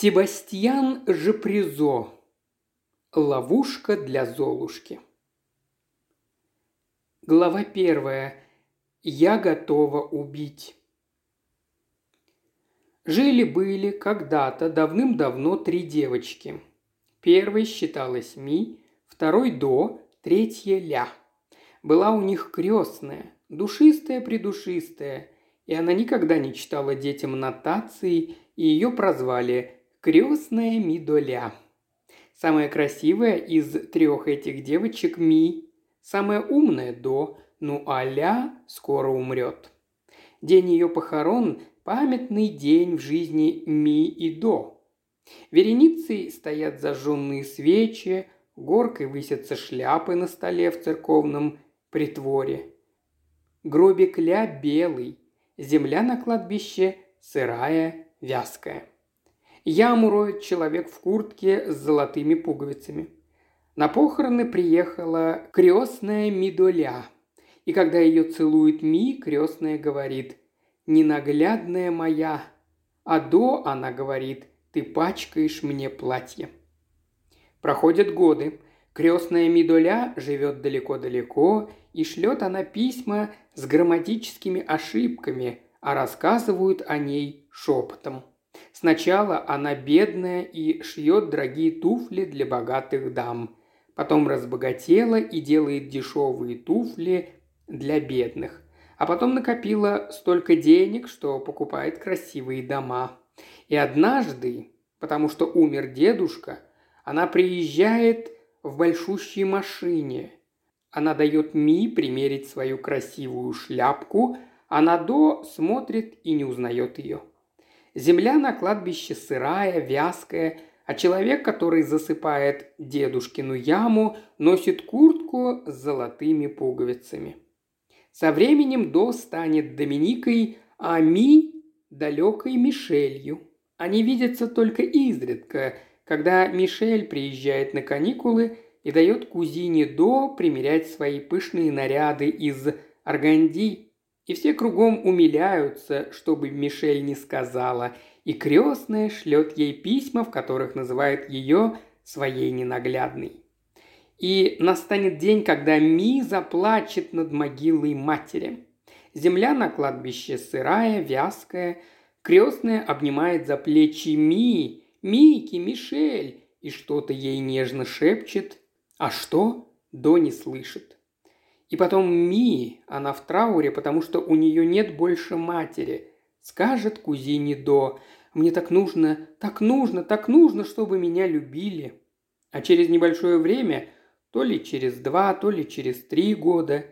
Себастьян Жепризо. Ловушка для Золушки. Глава первая. Я готова убить. Жили-были когда-то давным-давно три девочки. Первой считалась Ми, второй До, третья Ля. Была у них крестная, душистая-придушистая, и она никогда не читала детям нотации, и ее прозвали крестная Мидоля. Самая красивая из трех этих девочек Ми, самая умная До, ну а Ля скоро умрет. День ее похорон – памятный день в жизни Ми и До. Вереницей стоят зажженные свечи, горкой высятся шляпы на столе в церковном притворе. Гробик Ля белый, земля на кладбище сырая, вязкая. Яму роет человек в куртке с золотыми пуговицами. На похороны приехала крестная Мидоля. И когда ее целует Ми, крестная говорит «Ненаглядная моя». А до она говорит «Ты пачкаешь мне платье». Проходят годы. Крестная Мидоля живет далеко-далеко, и шлет она письма с грамматическими ошибками, а рассказывают о ней шепотом. Сначала она бедная и шьет дорогие туфли для богатых дам. Потом разбогатела и делает дешевые туфли для бедных. А потом накопила столько денег, что покупает красивые дома. И однажды, потому что умер дедушка, она приезжает в большущей машине. Она дает Ми примерить свою красивую шляпку, а Надо смотрит и не узнает ее. Земля на кладбище сырая, вязкая, а человек, который засыпает дедушкину яму, носит куртку с золотыми пуговицами. Со временем До станет Доминикой, а Ми – далекой Мишелью. Они видятся только изредка, когда Мишель приезжает на каникулы и дает кузине До примерять свои пышные наряды из органди и все кругом умиляются, чтобы Мишель не сказала, и крестная шлет ей письма, в которых называет ее своей ненаглядной. И настанет день, когда Ми заплачет над могилой матери. Земля на кладбище сырая, вязкая. Крестная обнимает за плечи Ми, Мики, Мишель, и что-то ей нежно шепчет. А что? До не слышит. И потом Ми, она в трауре, потому что у нее нет больше матери. Скажет кузине До, мне так нужно, так нужно, так нужно, чтобы меня любили. А через небольшое время, то ли через два, то ли через три года,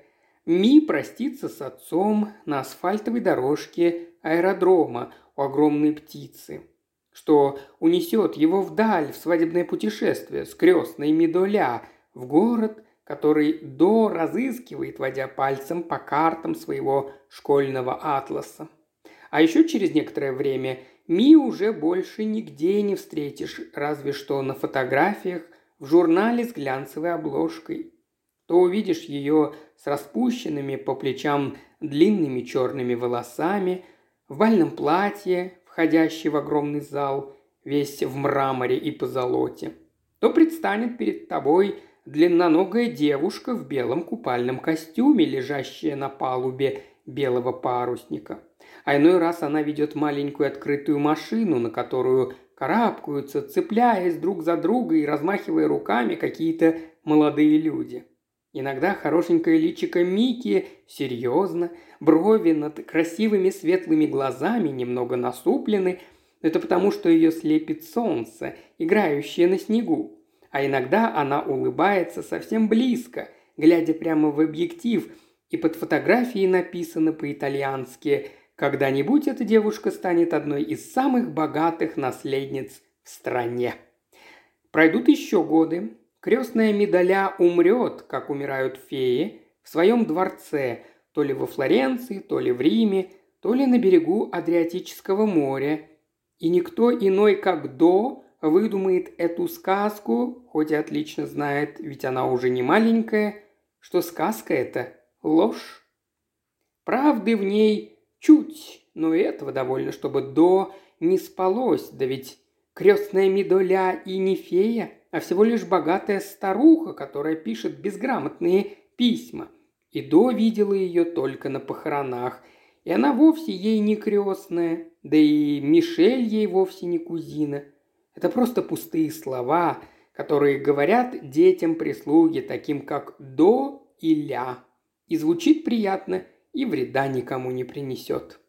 Ми простится с отцом на асфальтовой дорожке аэродрома у огромной птицы, что унесет его вдаль в свадебное путешествие с крестной Мидоля в город, который до разыскивает, водя пальцем по картам своего школьного атласа. А еще через некоторое время Ми уже больше нигде не встретишь, разве что на фотографиях в журнале с глянцевой обложкой. То увидишь ее с распущенными по плечам длинными черными волосами, в бальном платье, входящей в огромный зал, весь в мраморе и позолоте. То предстанет перед тобой длинноногая девушка в белом купальном костюме, лежащая на палубе белого парусника. А иной раз она ведет маленькую открытую машину, на которую карабкаются, цепляясь друг за друга и размахивая руками какие-то молодые люди. Иногда хорошенькое личико Мики серьезно, брови над красивыми светлыми глазами немного насуплены. Это потому, что ее слепит солнце, играющее на снегу а иногда она улыбается совсем близко, глядя прямо в объектив, и под фотографией написано по-итальянски «Когда-нибудь эта девушка станет одной из самых богатых наследниц в стране». Пройдут еще годы. Крестная медаля умрет, как умирают феи, в своем дворце, то ли во Флоренции, то ли в Риме, то ли на берегу Адриатического моря. И никто иной, как до, выдумает эту сказку, хоть и отлично знает, ведь она уже не маленькая, что сказка это ложь. Правды в ней чуть, но этого довольно, чтобы до не спалось, да ведь крестная Медоля и не фея, а всего лишь богатая старуха, которая пишет безграмотные письма. И до видела ее только на похоронах, и она вовсе ей не крестная, да и Мишель ей вовсе не кузина. Это просто пустые слова, которые говорят детям прислуги, таким как «до» и «ля». И звучит приятно, и вреда никому не принесет.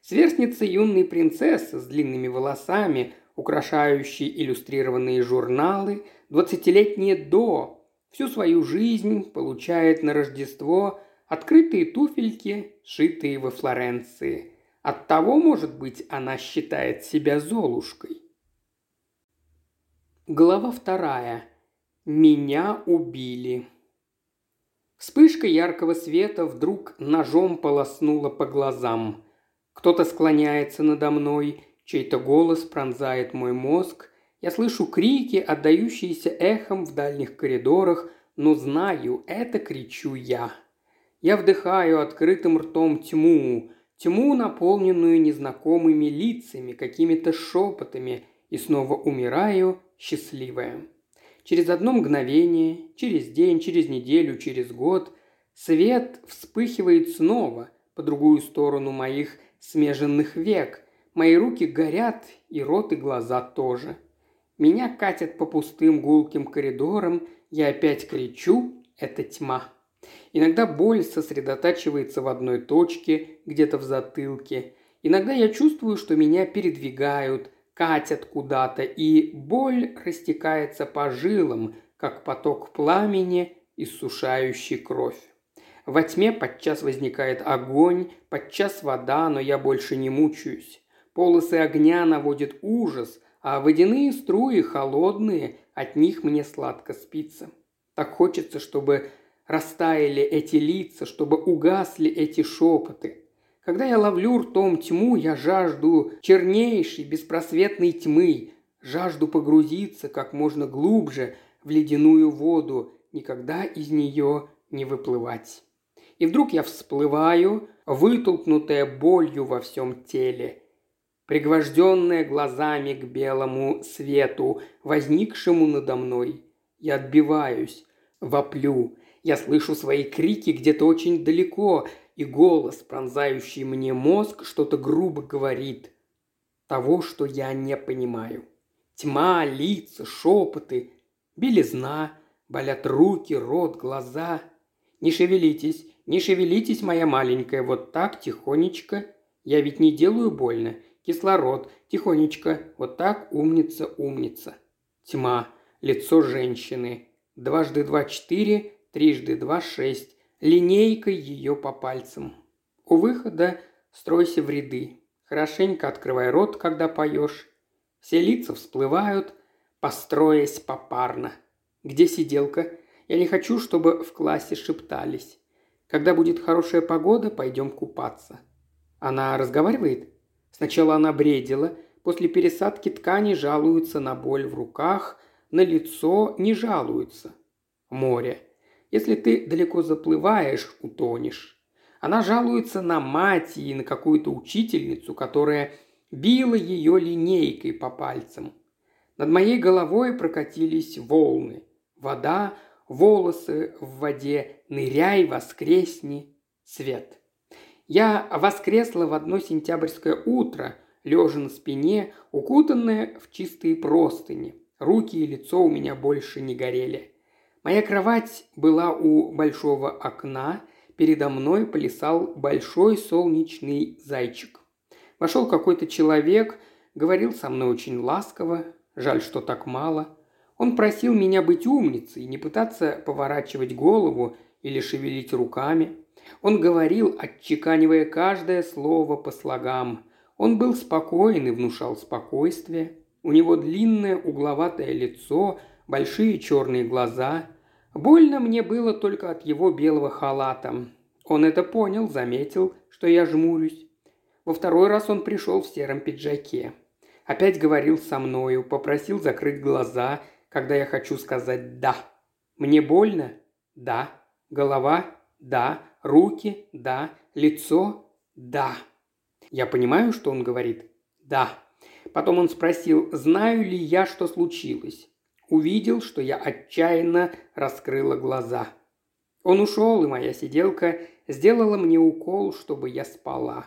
Сверстница юной принцессы с длинными волосами, украшающей иллюстрированные журналы, двадцатилетняя до, всю свою жизнь получает на Рождество открытые туфельки, шитые во Флоренции. Оттого, может быть, она считает себя Золушкой. Глава вторая. Меня убили. Вспышка яркого света вдруг ножом полоснула по глазам. Кто-то склоняется надо мной, чей-то голос пронзает мой мозг. Я слышу крики, отдающиеся эхом в дальних коридорах, но знаю, это кричу я. Я вдыхаю открытым ртом тьму, тьму, наполненную незнакомыми лицами, какими-то шепотами, и снова умираю, счастливая. Через одно мгновение, через день, через неделю, через год свет вспыхивает снова по другую сторону моих смеженных век. Мои руки горят, и рот и глаза тоже. Меня катят по пустым гулким коридорам, я опять кричу «это тьма». Иногда боль сосредотачивается в одной точке, где-то в затылке. Иногда я чувствую, что меня передвигают, катят куда-то, и боль растекается по жилам, как поток пламени, иссушающий кровь. Во тьме подчас возникает огонь, подчас вода, но я больше не мучаюсь. Полосы огня наводят ужас, а водяные струи холодные, от них мне сладко спится. Так хочется, чтобы растаяли эти лица, чтобы угасли эти шепоты. Когда я ловлю ртом тьму, я жажду чернейшей, беспросветной тьмы, жажду погрузиться как можно глубже в ледяную воду, никогда из нее не выплывать. И вдруг я всплываю, вытолкнутая болью во всем теле, пригвожденная глазами к белому свету, возникшему надо мной. Я отбиваюсь, воплю, я слышу свои крики где-то очень далеко, и голос, пронзающий мне мозг, что-то грубо говорит. Того, что я не понимаю. Тьма, лица, шепоты, белизна, болят руки, рот, глаза. Не шевелитесь, не шевелитесь, моя маленькая, вот так, тихонечко. Я ведь не делаю больно. Кислород, тихонечко, вот так, умница, умница. Тьма, лицо женщины. Дважды два – четыре, трижды два – шесть линейкой ее по пальцам. У выхода стройся в ряды. Хорошенько открывай рот, когда поешь. Все лица всплывают, построясь попарно. Где сиделка? Я не хочу, чтобы в классе шептались. Когда будет хорошая погода, пойдем купаться. Она разговаривает? Сначала она бредила, после пересадки ткани жалуется на боль в руках, на лицо не жалуется. Море. Если ты далеко заплываешь, утонешь. Она жалуется на мать и на какую-то учительницу, которая била ее линейкой по пальцам. Над моей головой прокатились волны. Вода, волосы в воде, ныряй, воскресни, свет. Я воскресла в одно сентябрьское утро, лежа на спине, укутанная в чистые простыни. Руки и лицо у меня больше не горели. Моя кровать была у большого окна, передо мной плясал большой солнечный зайчик. Вошел какой-то человек, говорил со мной очень ласково, жаль, что так мало. Он просил меня быть умницей, не пытаться поворачивать голову или шевелить руками. Он говорил, отчеканивая каждое слово по слогам. Он был спокоен и внушал спокойствие. У него длинное угловатое лицо, большие черные глаза. Больно мне было только от его белого халата. Он это понял, заметил, что я жмурюсь. Во второй раз он пришел в сером пиджаке. Опять говорил со мною, попросил закрыть глаза, когда я хочу сказать «да». Мне больно? Да. Голова? Да. Руки? Да. Лицо? Да. Я понимаю, что он говорит? Да. Потом он спросил, знаю ли я, что случилось. Увидел, что я отчаянно раскрыла глаза. Он ушел, и моя сиделка сделала мне укол, чтобы я спала.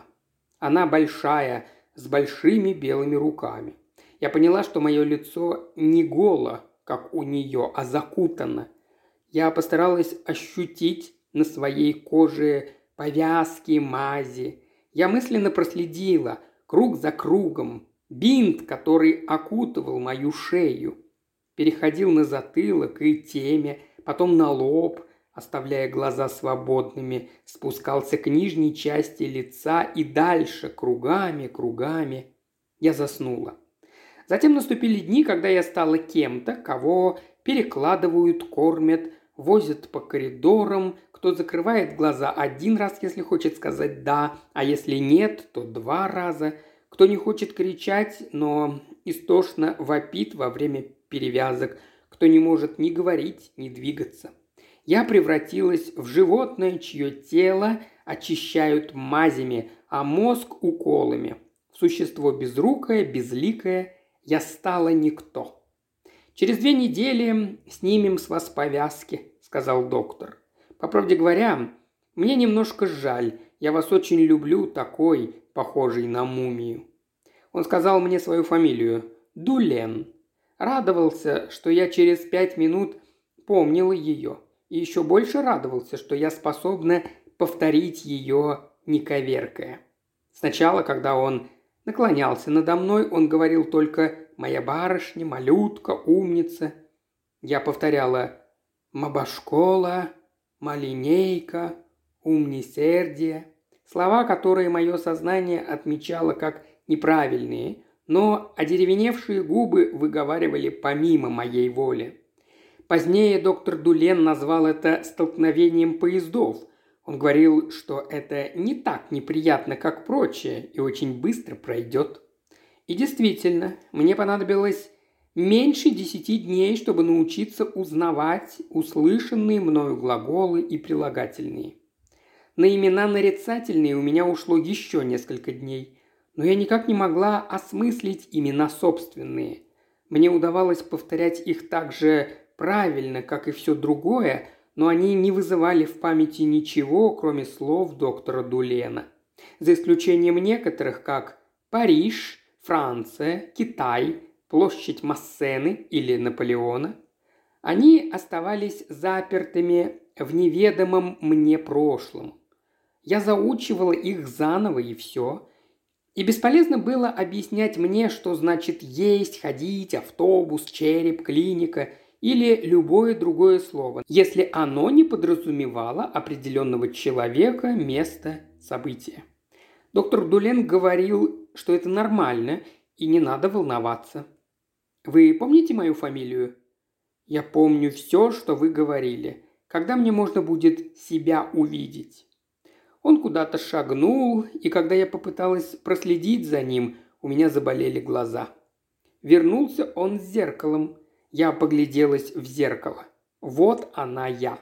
Она большая, с большими белыми руками. Я поняла, что мое лицо не голо, как у нее, а закутано. Я постаралась ощутить на своей коже повязки, мази. Я мысленно проследила, круг за кругом, бинт, который окутывал мою шею. Переходил на затылок и теме, потом на лоб, оставляя глаза свободными, спускался к нижней части лица и дальше, кругами, кругами. Я заснула. Затем наступили дни, когда я стала кем-то, кого перекладывают, кормят, возят по коридорам, кто закрывает глаза один раз, если хочет сказать «да», а если нет, то два раза, кто не хочет кричать, но истошно вопит во время перевязок, кто не может ни говорить, ни двигаться. Я превратилась в животное, чье тело очищают мазями, а мозг – уколами. В существо безрукое, безликое я стала никто. «Через две недели снимем с вас повязки», – сказал доктор. «По правде говоря, мне немножко жаль. Я вас очень люблю, такой, похожий на мумию». Он сказал мне свою фамилию – Дулен. Радовался, что я через пять минут помнила ее. И еще больше радовался, что я способна повторить ее, не коверкая. Сначала, когда он наклонялся надо мной, он говорил только «моя барышня», «малютка», «умница». Я повторяла «мабашкола», «малинейка», «умнисердие». Слова, которые мое сознание отмечало как неправильные, но одеревеневшие губы выговаривали помимо моей воли. Позднее доктор Дулен назвал это столкновением поездов. Он говорил, что это не так неприятно, как прочее, и очень быстро пройдет. И действительно, мне понадобилось меньше десяти дней, чтобы научиться узнавать услышанные мною глаголы и прилагательные. На имена нарицательные у меня ушло еще несколько дней, но я никак не могла осмыслить имена собственные. Мне удавалось повторять их так же правильно, как и все другое, но они не вызывали в памяти ничего, кроме слов доктора Дулена. За исключением некоторых, как Париж, Франция, Китай, площадь Массены или Наполеона, они оставались запертыми в неведомом мне прошлом. Я заучивала их заново и все. И бесполезно было объяснять мне, что значит есть, ходить, автобус, череп, клиника или любое другое слово, если оно не подразумевало определенного человека, места, события. Доктор Дулен говорил, что это нормально и не надо волноваться. Вы помните мою фамилию? Я помню все, что вы говорили. Когда мне можно будет себя увидеть? Он куда-то шагнул, и когда я попыталась проследить за ним, у меня заболели глаза. Вернулся он с зеркалом. Я погляделась в зеркало. Вот она я.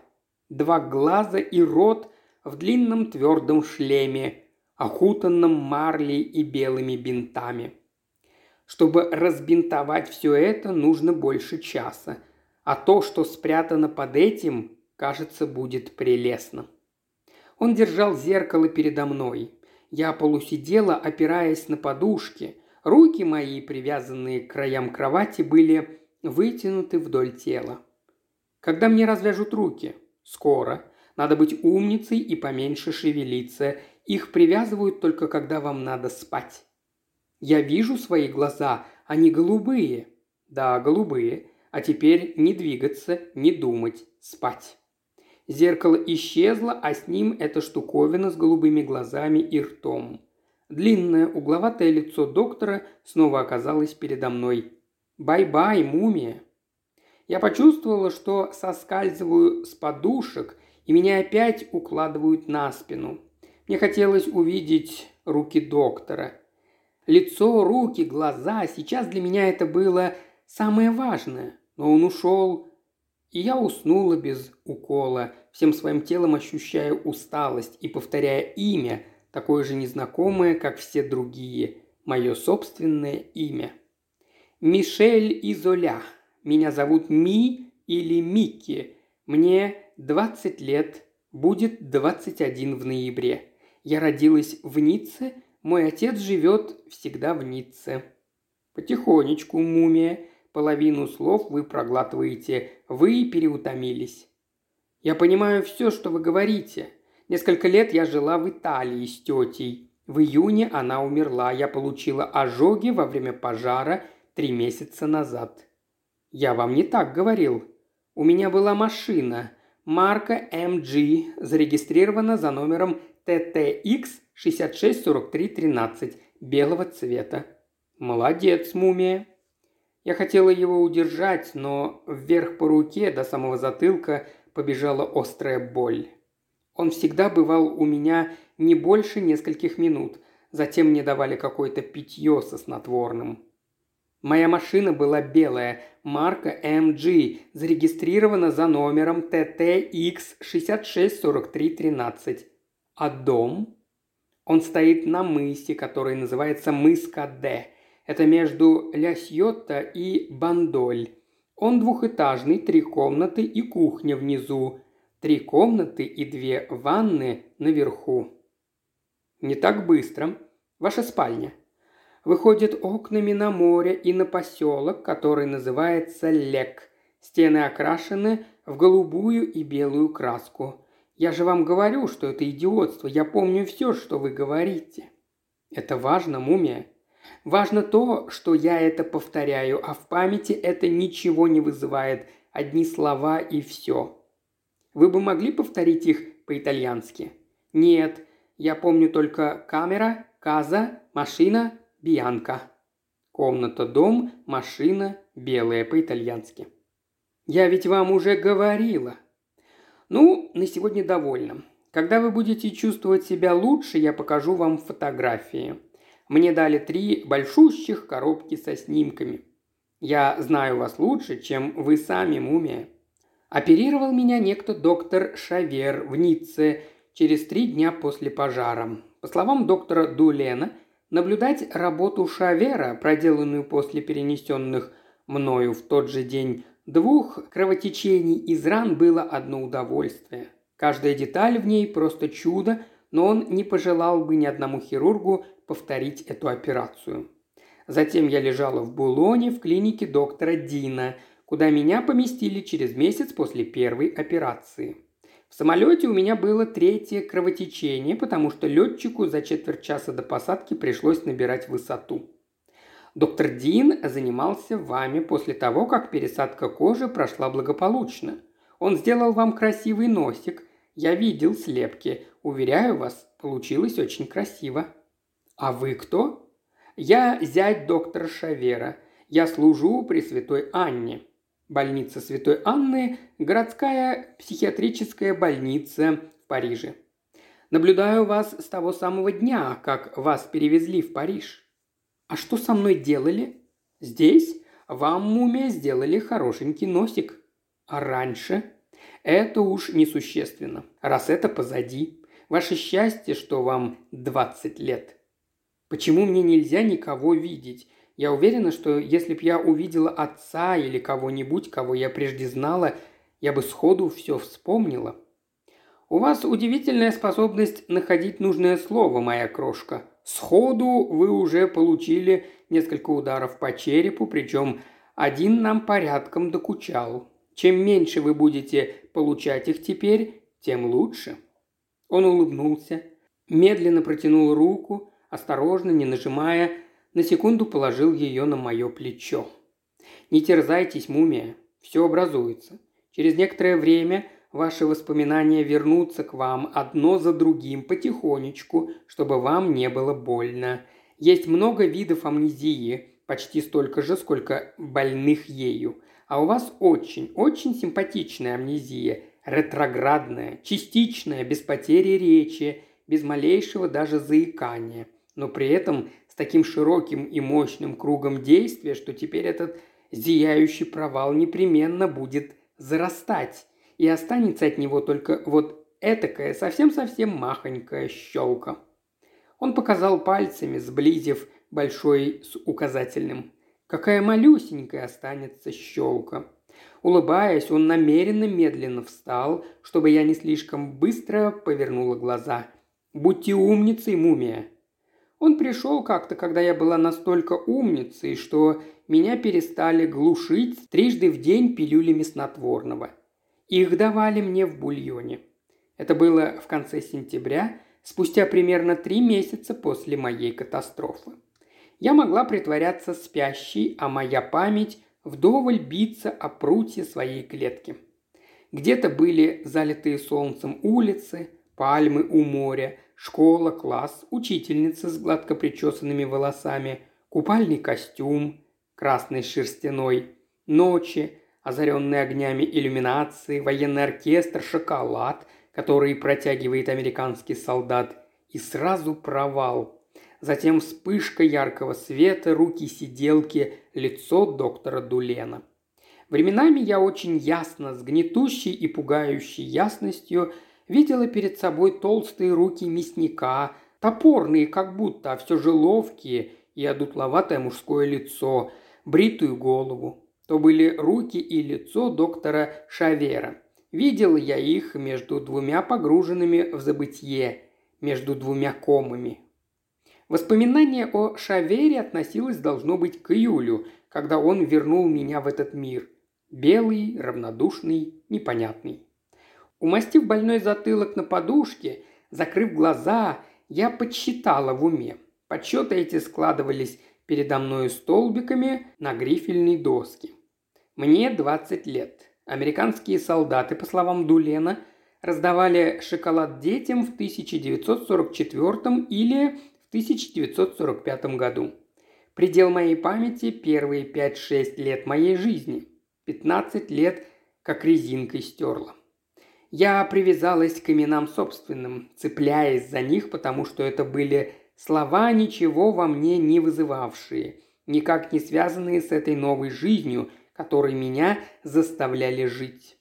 Два глаза и рот в длинном твердом шлеме, окутанном марлей и белыми бинтами. Чтобы разбинтовать все это, нужно больше часа, а то, что спрятано под этим, кажется, будет прелестно. Он держал зеркало передо мной. Я полусидела, опираясь на подушки. Руки мои, привязанные к краям кровати, были вытянуты вдоль тела. Когда мне развяжут руки? Скоро. Надо быть умницей и поменьше шевелиться. Их привязывают только когда вам надо спать. Я вижу свои глаза, они голубые. Да, голубые. А теперь не двигаться, не думать, спать. Зеркало исчезло, а с ним эта штуковина с голубыми глазами и ртом. Длинное угловатое лицо доктора снова оказалось передо мной. «Бай-бай, мумия!» Я почувствовала, что соскальзываю с подушек, и меня опять укладывают на спину. Мне хотелось увидеть руки доктора. Лицо, руки, глаза. Сейчас для меня это было самое важное. Но он ушел, и я уснула без укола, всем своим телом ощущая усталость и повторяя имя, такое же незнакомое, как все другие. мое собственное имя. Мишель Изоля. Меня зовут Ми или Микки. Мне 20 лет, будет 21 в ноябре. Я родилась в Ницце, мой отец живет всегда в Ницце. Потихонечку, мумия. Половину слов вы проглатываете. Вы переутомились. Я понимаю все, что вы говорите. Несколько лет я жила в Италии с тетей. В июне она умерла. Я получила ожоги во время пожара три месяца назад. Я вам не так говорил. У меня была машина. Марка MG зарегистрирована за номером TTX 664313 белого цвета. Молодец, мумия. Я хотела его удержать, но вверх по руке до самого затылка побежала острая боль. Он всегда бывал у меня не больше нескольких минут. Затем мне давали какое-то питье со снотворным. Моя машина была белая, марка MG, зарегистрирована за номером TTX664313. А дом? Он стоит на мысе, который называется мыс Каде. Это между Ля Сьотта и Бандоль. Он двухэтажный, три комнаты и кухня внизу. Три комнаты и две ванны наверху. Не так быстро. Ваша спальня. Выходит окнами на море и на поселок, который называется Лек. Стены окрашены в голубую и белую краску. Я же вам говорю, что это идиотство. Я помню все, что вы говорите. Это важно, мумия. Важно то, что я это повторяю, а в памяти это ничего не вызывает. Одни слова и все. Вы бы могли повторить их по-итальянски? Нет, я помню только камера, каза, машина, бианка. Комната, дом, машина, белая по-итальянски. Я ведь вам уже говорила – ну, на сегодня довольно. Когда вы будете чувствовать себя лучше, я покажу вам фотографии. Мне дали три большущих коробки со снимками. Я знаю вас лучше, чем вы сами, мумия. Оперировал меня некто доктор Шавер в Ницце через три дня после пожара. По словам доктора Дулена, наблюдать работу Шавера, проделанную после перенесенных мною в тот же день Двух кровотечений из ран было одно удовольствие. Каждая деталь в ней просто чудо, но он не пожелал бы ни одному хирургу повторить эту операцию. Затем я лежала в Булоне в клинике доктора Дина, куда меня поместили через месяц после первой операции. В самолете у меня было третье кровотечение, потому что летчику за четверть часа до посадки пришлось набирать высоту. Доктор Дин занимался вами после того, как пересадка кожи прошла благополучно. Он сделал вам красивый носик. Я видел слепки. Уверяю вас, получилось очень красиво. А вы кто? Я зять доктора Шавера. Я служу при Святой Анне. Больница Святой Анны – городская психиатрическая больница в Париже. Наблюдаю вас с того самого дня, как вас перевезли в Париж. А что со мной делали? Здесь вам, мумия, сделали хорошенький носик. А раньше? Это уж несущественно. Раз это позади. Ваше счастье, что вам 20 лет. Почему мне нельзя никого видеть? Я уверена, что если б я увидела отца или кого-нибудь, кого я прежде знала, я бы сходу все вспомнила. У вас удивительная способность находить нужное слово, моя крошка. Сходу вы уже получили несколько ударов по черепу, причем один нам порядком докучал. Чем меньше вы будете получать их теперь, тем лучше». Он улыбнулся, медленно протянул руку, осторожно, не нажимая, на секунду положил ее на мое плечо. «Не терзайтесь, мумия, все образуется. Через некоторое время ваши воспоминания вернутся к вам одно за другим потихонечку, чтобы вам не было больно. Есть много видов амнезии, почти столько же, сколько больных ею. А у вас очень, очень симпатичная амнезия, ретроградная, частичная, без потери речи, без малейшего даже заикания. Но при этом с таким широким и мощным кругом действия, что теперь этот зияющий провал непременно будет зарастать и останется от него только вот этакая совсем-совсем махонькая щелка. Он показал пальцами, сблизив большой с указательным. Какая малюсенькая останется щелка. Улыбаясь, он намеренно медленно встал, чтобы я не слишком быстро повернула глаза. «Будьте умницей, мумия!» Он пришел как-то, когда я была настолько умницей, что меня перестали глушить трижды в день пилюлями снотворного. Их давали мне в бульоне. Это было в конце сентября, спустя примерно три месяца после моей катастрофы. Я могла притворяться спящей, а моя память вдоволь биться о прутье своей клетки. Где-то были залитые солнцем улицы, пальмы у моря, школа, класс, учительница с гладко причесанными волосами, купальный костюм, красный шерстяной, ночи, озаренные огнями иллюминации, военный оркестр, шоколад, который протягивает американский солдат, и сразу провал – затем вспышка яркого света, руки сиделки, лицо доктора Дулена. Временами я очень ясно, с гнетущей и пугающей ясностью видела перед собой толстые руки мясника, топорные как будто, а все же ловкие, и одутловатое мужское лицо, бритую голову. То были руки и лицо доктора Шавера. Видел я их между двумя погруженными в забытье, между двумя комами, Воспоминание о Шавере относилось, должно быть, к июлю, когда он вернул меня в этот мир. Белый, равнодушный, непонятный. Умастив больной затылок на подушке, закрыв глаза, я подсчитала в уме. Подсчеты эти складывались передо мной столбиками на грифельной доске. Мне 20 лет. Американские солдаты, по словам Дулена, раздавали шоколад детям в 1944 или 1945 году. Предел моей памяти – первые 5-6 лет моей жизни. 15 лет как резинкой стерла. Я привязалась к именам собственным, цепляясь за них, потому что это были слова, ничего во мне не вызывавшие, никак не связанные с этой новой жизнью, которой меня заставляли жить.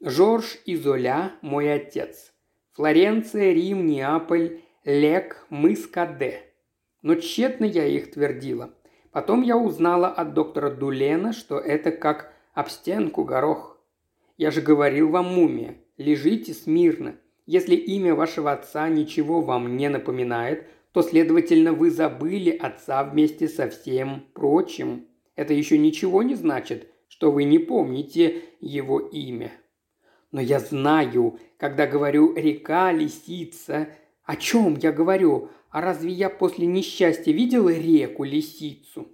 Жорж Изоля – мой отец. Флоренция, Рим, Неаполь Лек, мыс Каде. Но тщетно я их твердила. Потом я узнала от доктора Дулена, что это как об стенку горох. Я же говорил вам, мумия, лежите смирно. Если имя вашего отца ничего вам не напоминает, то, следовательно, вы забыли отца вместе со всем прочим. Это еще ничего не значит, что вы не помните его имя. Но я знаю, когда говорю «река, лисица», о чем я говорю? А разве я после несчастья видела реку, лисицу?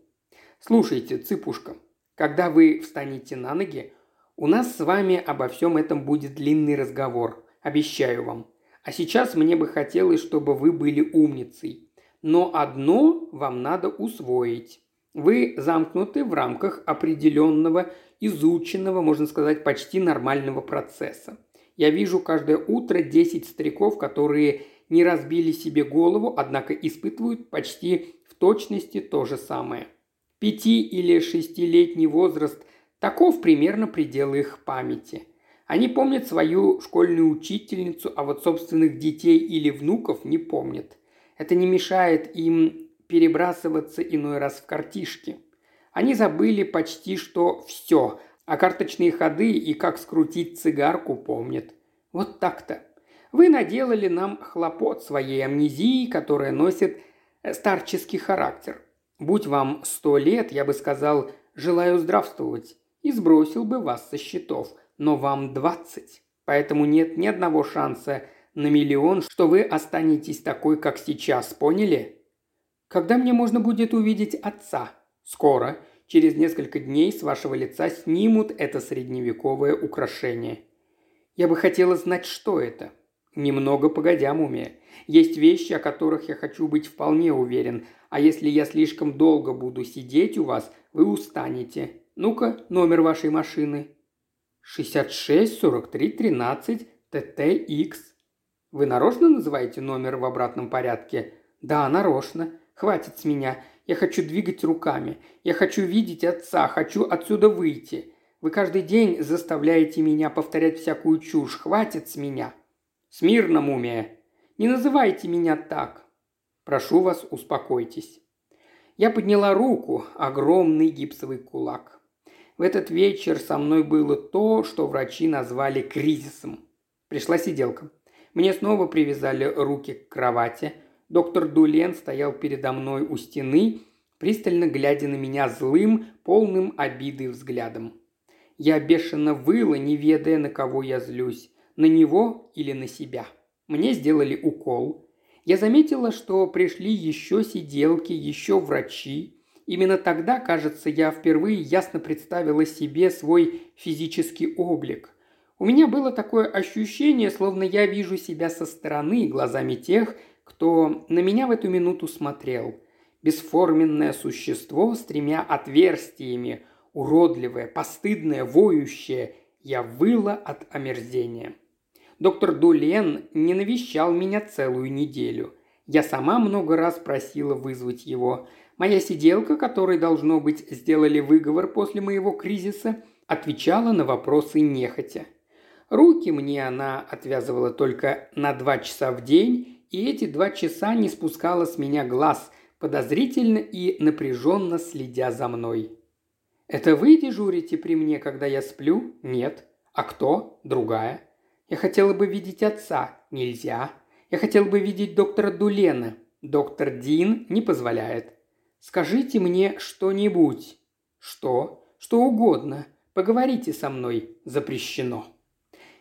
Слушайте, цыпушка, когда вы встанете на ноги, у нас с вами обо всем этом будет длинный разговор, обещаю вам. А сейчас мне бы хотелось, чтобы вы были умницей. Но одно вам надо усвоить. Вы замкнуты в рамках определенного, изученного, можно сказать, почти нормального процесса. Я вижу каждое утро 10 стариков, которые не разбили себе голову, однако испытывают почти в точности то же самое. Пяти- или шестилетний возраст – таков примерно предел их памяти. Они помнят свою школьную учительницу, а вот собственных детей или внуков не помнят. Это не мешает им перебрасываться иной раз в картишки. Они забыли почти что все, а карточные ходы и как скрутить цигарку помнят. Вот так-то. Вы наделали нам хлопот своей амнезией, которая носит э, старческий характер. Будь вам сто лет, я бы сказал «желаю здравствовать» и сбросил бы вас со счетов, но вам двадцать. Поэтому нет ни одного шанса на миллион, что вы останетесь такой, как сейчас, поняли? Когда мне можно будет увидеть отца? Скоро. Через несколько дней с вашего лица снимут это средневековое украшение. Я бы хотела знать, что это. Немного погодя, мумия. Есть вещи, о которых я хочу быть вполне уверен, а если я слишком долго буду сидеть у вас, вы устанете. Ну-ка, номер вашей машины. 66 43 13 ТТХ. Вы нарочно называете номер в обратном порядке? Да, нарочно. Хватит с меня. Я хочу двигать руками. Я хочу видеть отца. Хочу отсюда выйти. Вы каждый день заставляете меня повторять всякую чушь. Хватит с меня. «Смирно, мумия! Не называйте меня так!» «Прошу вас, успокойтесь!» Я подняла руку, огромный гипсовый кулак. В этот вечер со мной было то, что врачи назвали кризисом. Пришла сиделка. Мне снова привязали руки к кровати. Доктор Дулен стоял передо мной у стены, пристально глядя на меня злым, полным обиды взглядом. Я бешено выла, не ведая, на кого я злюсь, на него или на себя. Мне сделали укол. Я заметила, что пришли еще сиделки, еще врачи. Именно тогда, кажется, я впервые ясно представила себе свой физический облик. У меня было такое ощущение, словно я вижу себя со стороны глазами тех, кто на меня в эту минуту смотрел. Бесформенное существо с тремя отверстиями, уродливое, постыдное, воющее. Я выла от омерзения. Доктор Дулен не навещал меня целую неделю. Я сама много раз просила вызвать его. Моя сиделка, которой, должно быть, сделали выговор после моего кризиса, отвечала на вопросы нехотя. Руки мне она отвязывала только на два часа в день, и эти два часа не спускала с меня глаз, подозрительно и напряженно следя за мной. «Это вы дежурите при мне, когда я сплю?» «Нет». «А кто?» «Другая». Я хотела бы видеть отца. Нельзя. Я хотела бы видеть доктора Дулена. Доктор Дин не позволяет. Скажите мне что-нибудь. Что? Что угодно. Поговорите со мной. Запрещено.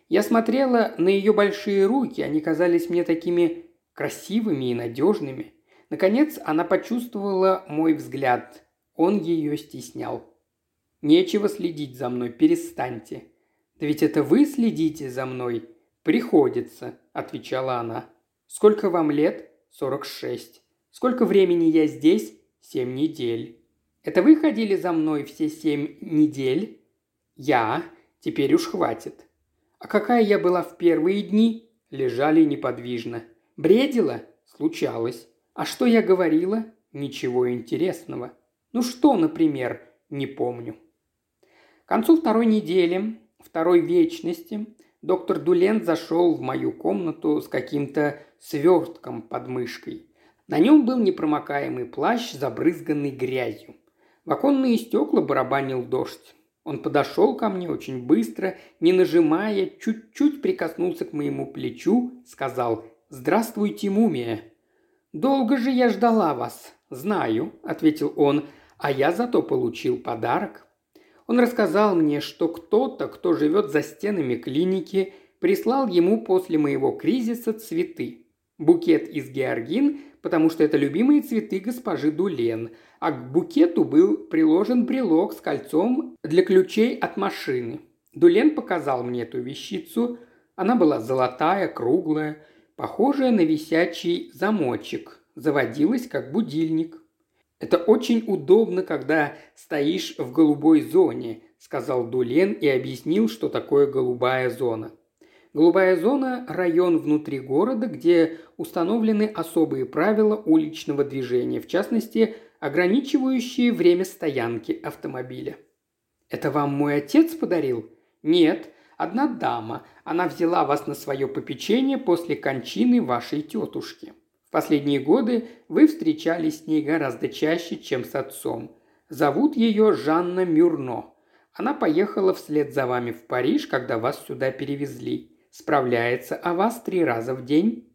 Я смотрела на ее большие руки, они казались мне такими красивыми и надежными. Наконец она почувствовала мой взгляд. Он ее стеснял. «Нечего следить за мной, перестаньте. «Да ведь это вы следите за мной?» «Приходится», – отвечала она. «Сколько вам лет?» «Сорок шесть». «Сколько времени я здесь?» «Семь недель». «Это вы ходили за мной все семь недель?» «Я. Теперь уж хватит». «А какая я была в первые дни?» Лежали неподвижно. «Бредила?» «Случалось». «А что я говорила?» «Ничего интересного». «Ну что, например?» «Не помню». К концу второй недели второй вечности доктор Дулен зашел в мою комнату с каким-то свертком под мышкой. На нем был непромокаемый плащ, забрызганный грязью. В оконные стекла барабанил дождь. Он подошел ко мне очень быстро, не нажимая, чуть-чуть прикоснулся к моему плечу, сказал «Здравствуйте, мумия». «Долго же я ждала вас». «Знаю», — ответил он, — «а я зато получил подарок». Он рассказал мне, что кто-то, кто живет за стенами клиники, прислал ему после моего кризиса цветы. Букет из георгин, потому что это любимые цветы госпожи Дулен, а к букету был приложен брелок с кольцом для ключей от машины. Дулен показал мне эту вещицу. Она была золотая, круглая, похожая на висячий замочек, заводилась как будильник. «Это очень удобно, когда стоишь в голубой зоне», – сказал Дулен и объяснил, что такое голубая зона. Голубая зона – район внутри города, где установлены особые правила уличного движения, в частности, ограничивающие время стоянки автомобиля. «Это вам мой отец подарил?» «Нет, одна дама. Она взяла вас на свое попечение после кончины вашей тетушки», последние годы вы встречались с ней гораздо чаще, чем с отцом. Зовут ее Жанна Мюрно. Она поехала вслед за вами в Париж, когда вас сюда перевезли. Справляется о вас три раза в день?»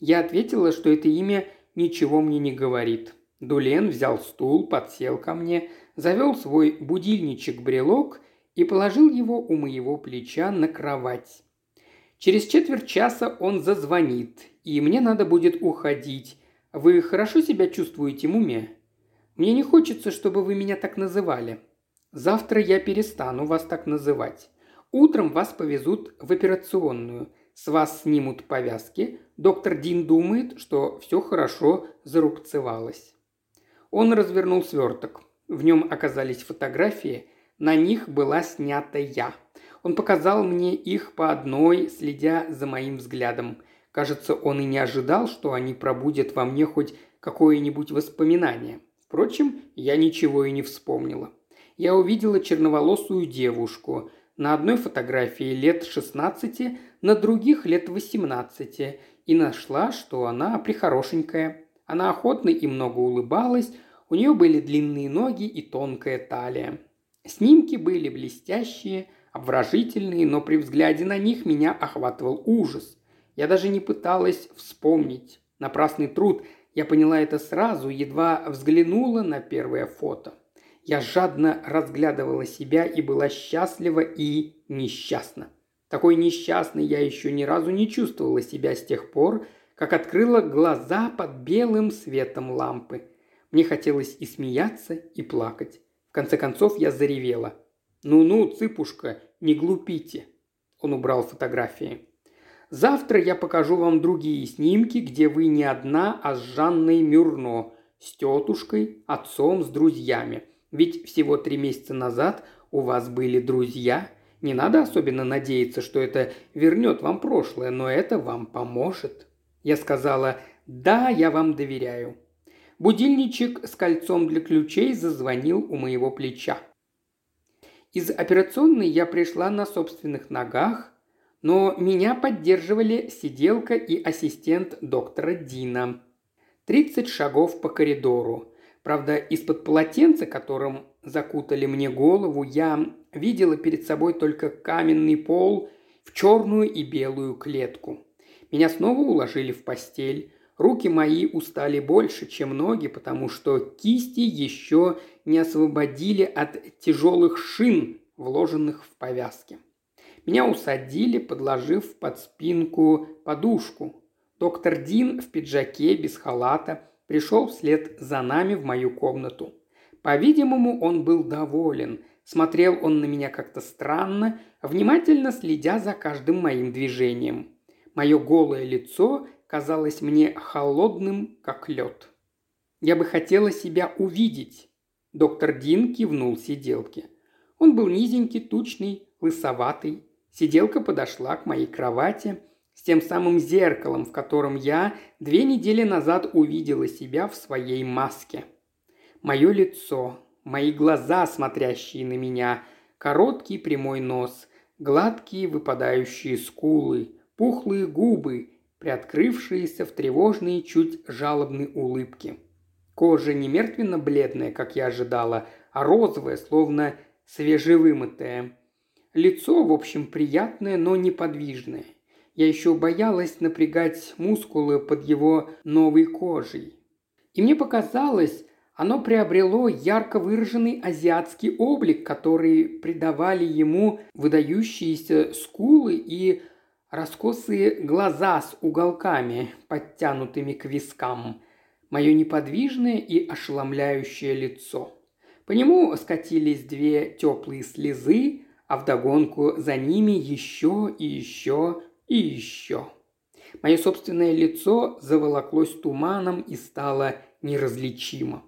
Я ответила, что это имя ничего мне не говорит. Дулен взял стул, подсел ко мне, завел свой будильничек-брелок и положил его у моего плеча на кровать. Через четверть часа он зазвонит, и мне надо будет уходить. Вы хорошо себя чувствуете, мумия? Мне не хочется, чтобы вы меня так называли. Завтра я перестану вас так называть. Утром вас повезут в операционную. С вас снимут повязки. Доктор Дин думает, что все хорошо зарубцевалось. Он развернул сверток. В нем оказались фотографии. На них была снята я – он показал мне их по одной, следя за моим взглядом. Кажется, он и не ожидал, что они пробудят во мне хоть какое-нибудь воспоминание. Впрочем, я ничего и не вспомнила. Я увидела черноволосую девушку. На одной фотографии лет 16, на других лет 18, и нашла, что она прихорошенькая. Она охотно и много улыбалась, У нее были длинные ноги и тонкая талия. Снимки были блестящие, обворожительные, но при взгляде на них меня охватывал ужас. Я даже не пыталась вспомнить. Напрасный труд. Я поняла это сразу, едва взглянула на первое фото. Я жадно разглядывала себя и была счастлива и несчастна. Такой несчастной я еще ни разу не чувствовала себя с тех пор, как открыла глаза под белым светом лампы. Мне хотелось и смеяться, и плакать. В конце концов я заревела. «Ну-ну, цыпушка, не глупите!» Он убрал фотографии. «Завтра я покажу вам другие снимки, где вы не одна, а с Жанной Мюрно, с тетушкой, отцом, с друзьями. Ведь всего три месяца назад у вас были друзья. Не надо особенно надеяться, что это вернет вам прошлое, но это вам поможет». Я сказала «Да, я вам доверяю». Будильничек с кольцом для ключей зазвонил у моего плеча. Из операционной я пришла на собственных ногах, но меня поддерживали сиделка и ассистент доктора Дина. Тридцать шагов по коридору. Правда, из-под полотенца, которым закутали мне голову, я видела перед собой только каменный пол в черную и белую клетку. Меня снова уложили в постель. Руки мои устали больше, чем ноги, потому что кисти еще не освободили от тяжелых шин, вложенных в повязки. Меня усадили, подложив под спинку подушку. Доктор Дин в пиджаке, без халата, пришел вслед за нами в мою комнату. По-видимому, он был доволен. Смотрел он на меня как-то странно, внимательно следя за каждым моим движением. Мое голое лицо казалось мне холодным, как лед. Я бы хотела себя увидеть. Доктор Дин кивнул сиделке. Он был низенький, тучный, лысоватый. Сиделка подошла к моей кровати с тем самым зеркалом, в котором я две недели назад увидела себя в своей маске. Мое лицо, мои глаза, смотрящие на меня, короткий прямой нос, гладкие выпадающие скулы, пухлые губы, приоткрывшиеся в тревожные, чуть жалобные улыбки. Кожа не мертвенно-бледная, как я ожидала, а розовая, словно свежевымытая. Лицо, в общем, приятное, но неподвижное. Я еще боялась напрягать мускулы под его новой кожей. И мне показалось, оно приобрело ярко выраженный азиатский облик, который придавали ему выдающиеся скулы и раскосые глаза с уголками, подтянутыми к вискам, мое неподвижное и ошеломляющее лицо. По нему скатились две теплые слезы, а вдогонку за ними еще и еще и еще. Мое собственное лицо заволоклось туманом и стало неразличимо.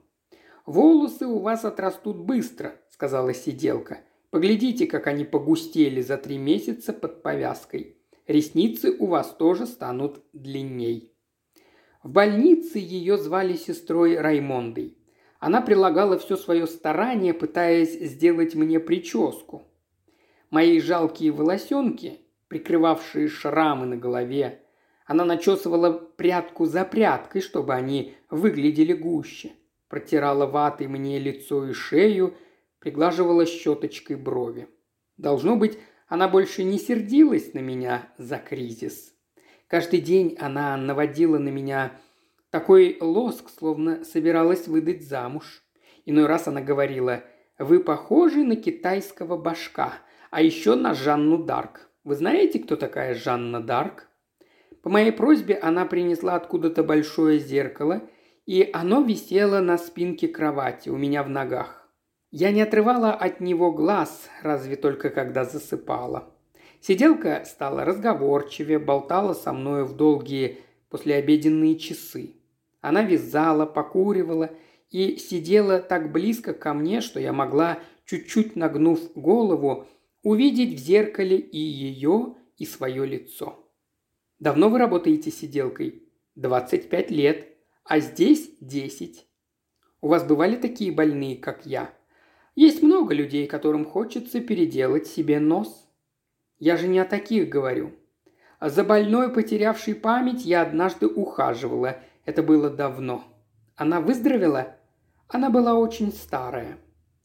«Волосы у вас отрастут быстро», – сказала сиделка. «Поглядите, как они погустели за три месяца под повязкой. Ресницы у вас тоже станут длинней. В больнице ее звали сестрой Раймондой. Она прилагала все свое старание, пытаясь сделать мне прическу. Мои жалкие волосенки, прикрывавшие шрамы на голове, она начесывала прядку за прядкой, чтобы они выглядели гуще. Протирала ватой мне лицо и шею, приглаживала щеточкой брови. Должно быть, она больше не сердилась на меня за кризис. Каждый день она наводила на меня такой лоск, словно собиралась выдать замуж. Иной раз она говорила, «Вы похожи на китайского башка, а еще на Жанну Дарк. Вы знаете, кто такая Жанна Дарк?» По моей просьбе она принесла откуда-то большое зеркало, и оно висело на спинке кровати у меня в ногах. Я не отрывала от него глаз, разве только когда засыпала. Сиделка стала разговорчивее, болтала со мною в долгие послеобеденные часы. Она вязала, покуривала и сидела так близко ко мне, что я могла, чуть-чуть нагнув голову, увидеть в зеркале и ее, и свое лицо. «Давно вы работаете сиделкой?» «Двадцать пять лет. А здесь десять. У вас бывали такие больные, как я?» Есть много людей, которым хочется переделать себе нос. Я же не о таких говорю. За больной, потерявшей память, я однажды ухаживала. Это было давно. Она выздоровела? Она была очень старая.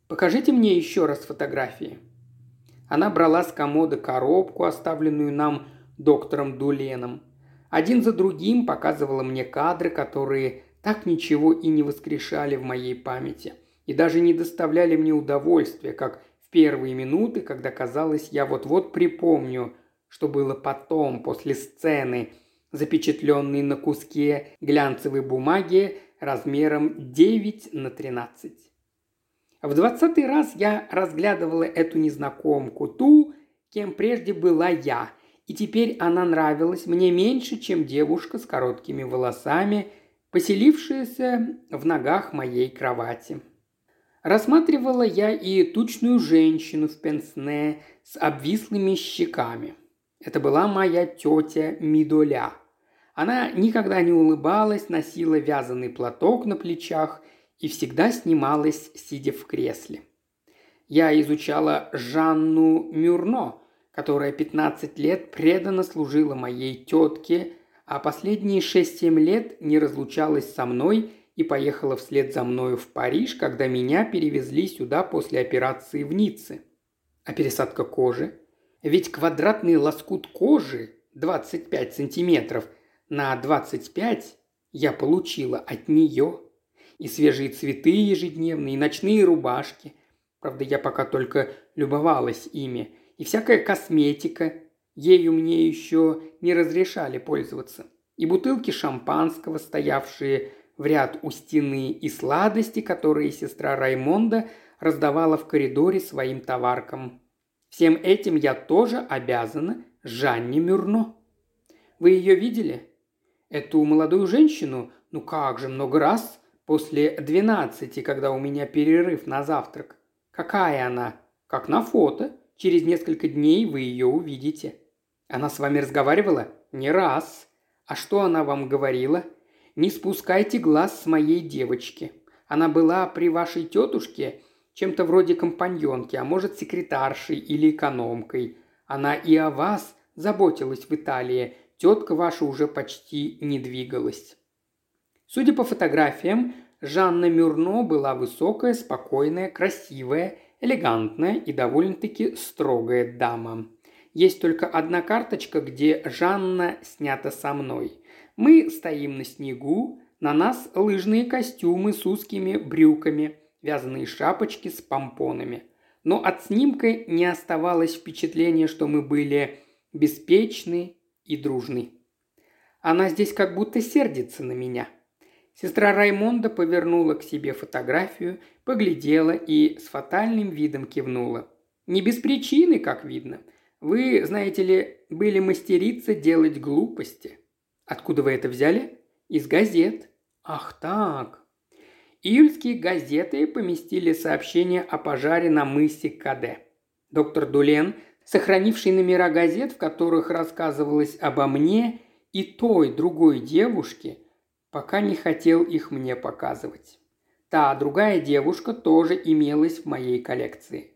Покажите мне еще раз фотографии. Она брала с комода коробку, оставленную нам доктором Дуленом. Один за другим показывала мне кадры, которые так ничего и не воскрешали в моей памяти и даже не доставляли мне удовольствия, как в первые минуты, когда казалось, я вот-вот припомню, что было потом, после сцены, запечатленной на куске глянцевой бумаги размером 9 на 13. В двадцатый раз я разглядывала эту незнакомку, ту, кем прежде была я, и теперь она нравилась мне меньше, чем девушка с короткими волосами, поселившаяся в ногах моей кровати. Рассматривала я и тучную женщину в пенсне с обвислыми щеками. Это была моя тетя Мидоля. Она никогда не улыбалась, носила вязаный платок на плечах и всегда снималась, сидя в кресле. Я изучала Жанну Мюрно, которая 15 лет преданно служила моей тетке, а последние 6-7 лет не разлучалась со мной и поехала вслед за мною в Париж, когда меня перевезли сюда после операции в Ницце. А пересадка кожи? Ведь квадратный лоскут кожи 25 сантиметров на 25 я получила от нее. И свежие цветы ежедневные, и ночные рубашки. Правда, я пока только любовалась ими. И всякая косметика. Ею мне еще не разрешали пользоваться. И бутылки шампанского, стоявшие в ряд у стены, и сладости, которые сестра Раймонда раздавала в коридоре своим товаркам. Всем этим я тоже обязана Жанне Мюрно. Вы ее видели? Эту молодую женщину? Ну как же, много раз после двенадцати, когда у меня перерыв на завтрак. Какая она? Как на фото. Через несколько дней вы ее увидите. Она с вами разговаривала? Не раз. А что она вам говорила? Не спускайте глаз с моей девочки. Она была при вашей тетушке чем-то вроде компаньонки, а может секретаршей или экономкой. Она и о вас заботилась в Италии. Тетка ваша уже почти не двигалась. Судя по фотографиям, Жанна Мюрно была высокая, спокойная, красивая, элегантная и довольно-таки строгая дама. Есть только одна карточка, где Жанна снята со мной. Мы стоим на снегу, на нас лыжные костюмы с узкими брюками, вязаные шапочки с помпонами. Но от снимка не оставалось впечатления, что мы были беспечны и дружны. Она здесь как будто сердится на меня. Сестра Раймонда повернула к себе фотографию, поглядела и с фатальным видом кивнула. Не без причины, как видно. Вы, знаете ли, были мастерица делать глупости. Откуда вы это взяли? Из газет. Ах так. Июльские газеты поместили сообщение о пожаре на мысе Каде. Доктор Дулен, сохранивший номера газет, в которых рассказывалось обо мне и той другой девушке, пока не хотел их мне показывать. Та другая девушка тоже имелась в моей коллекции.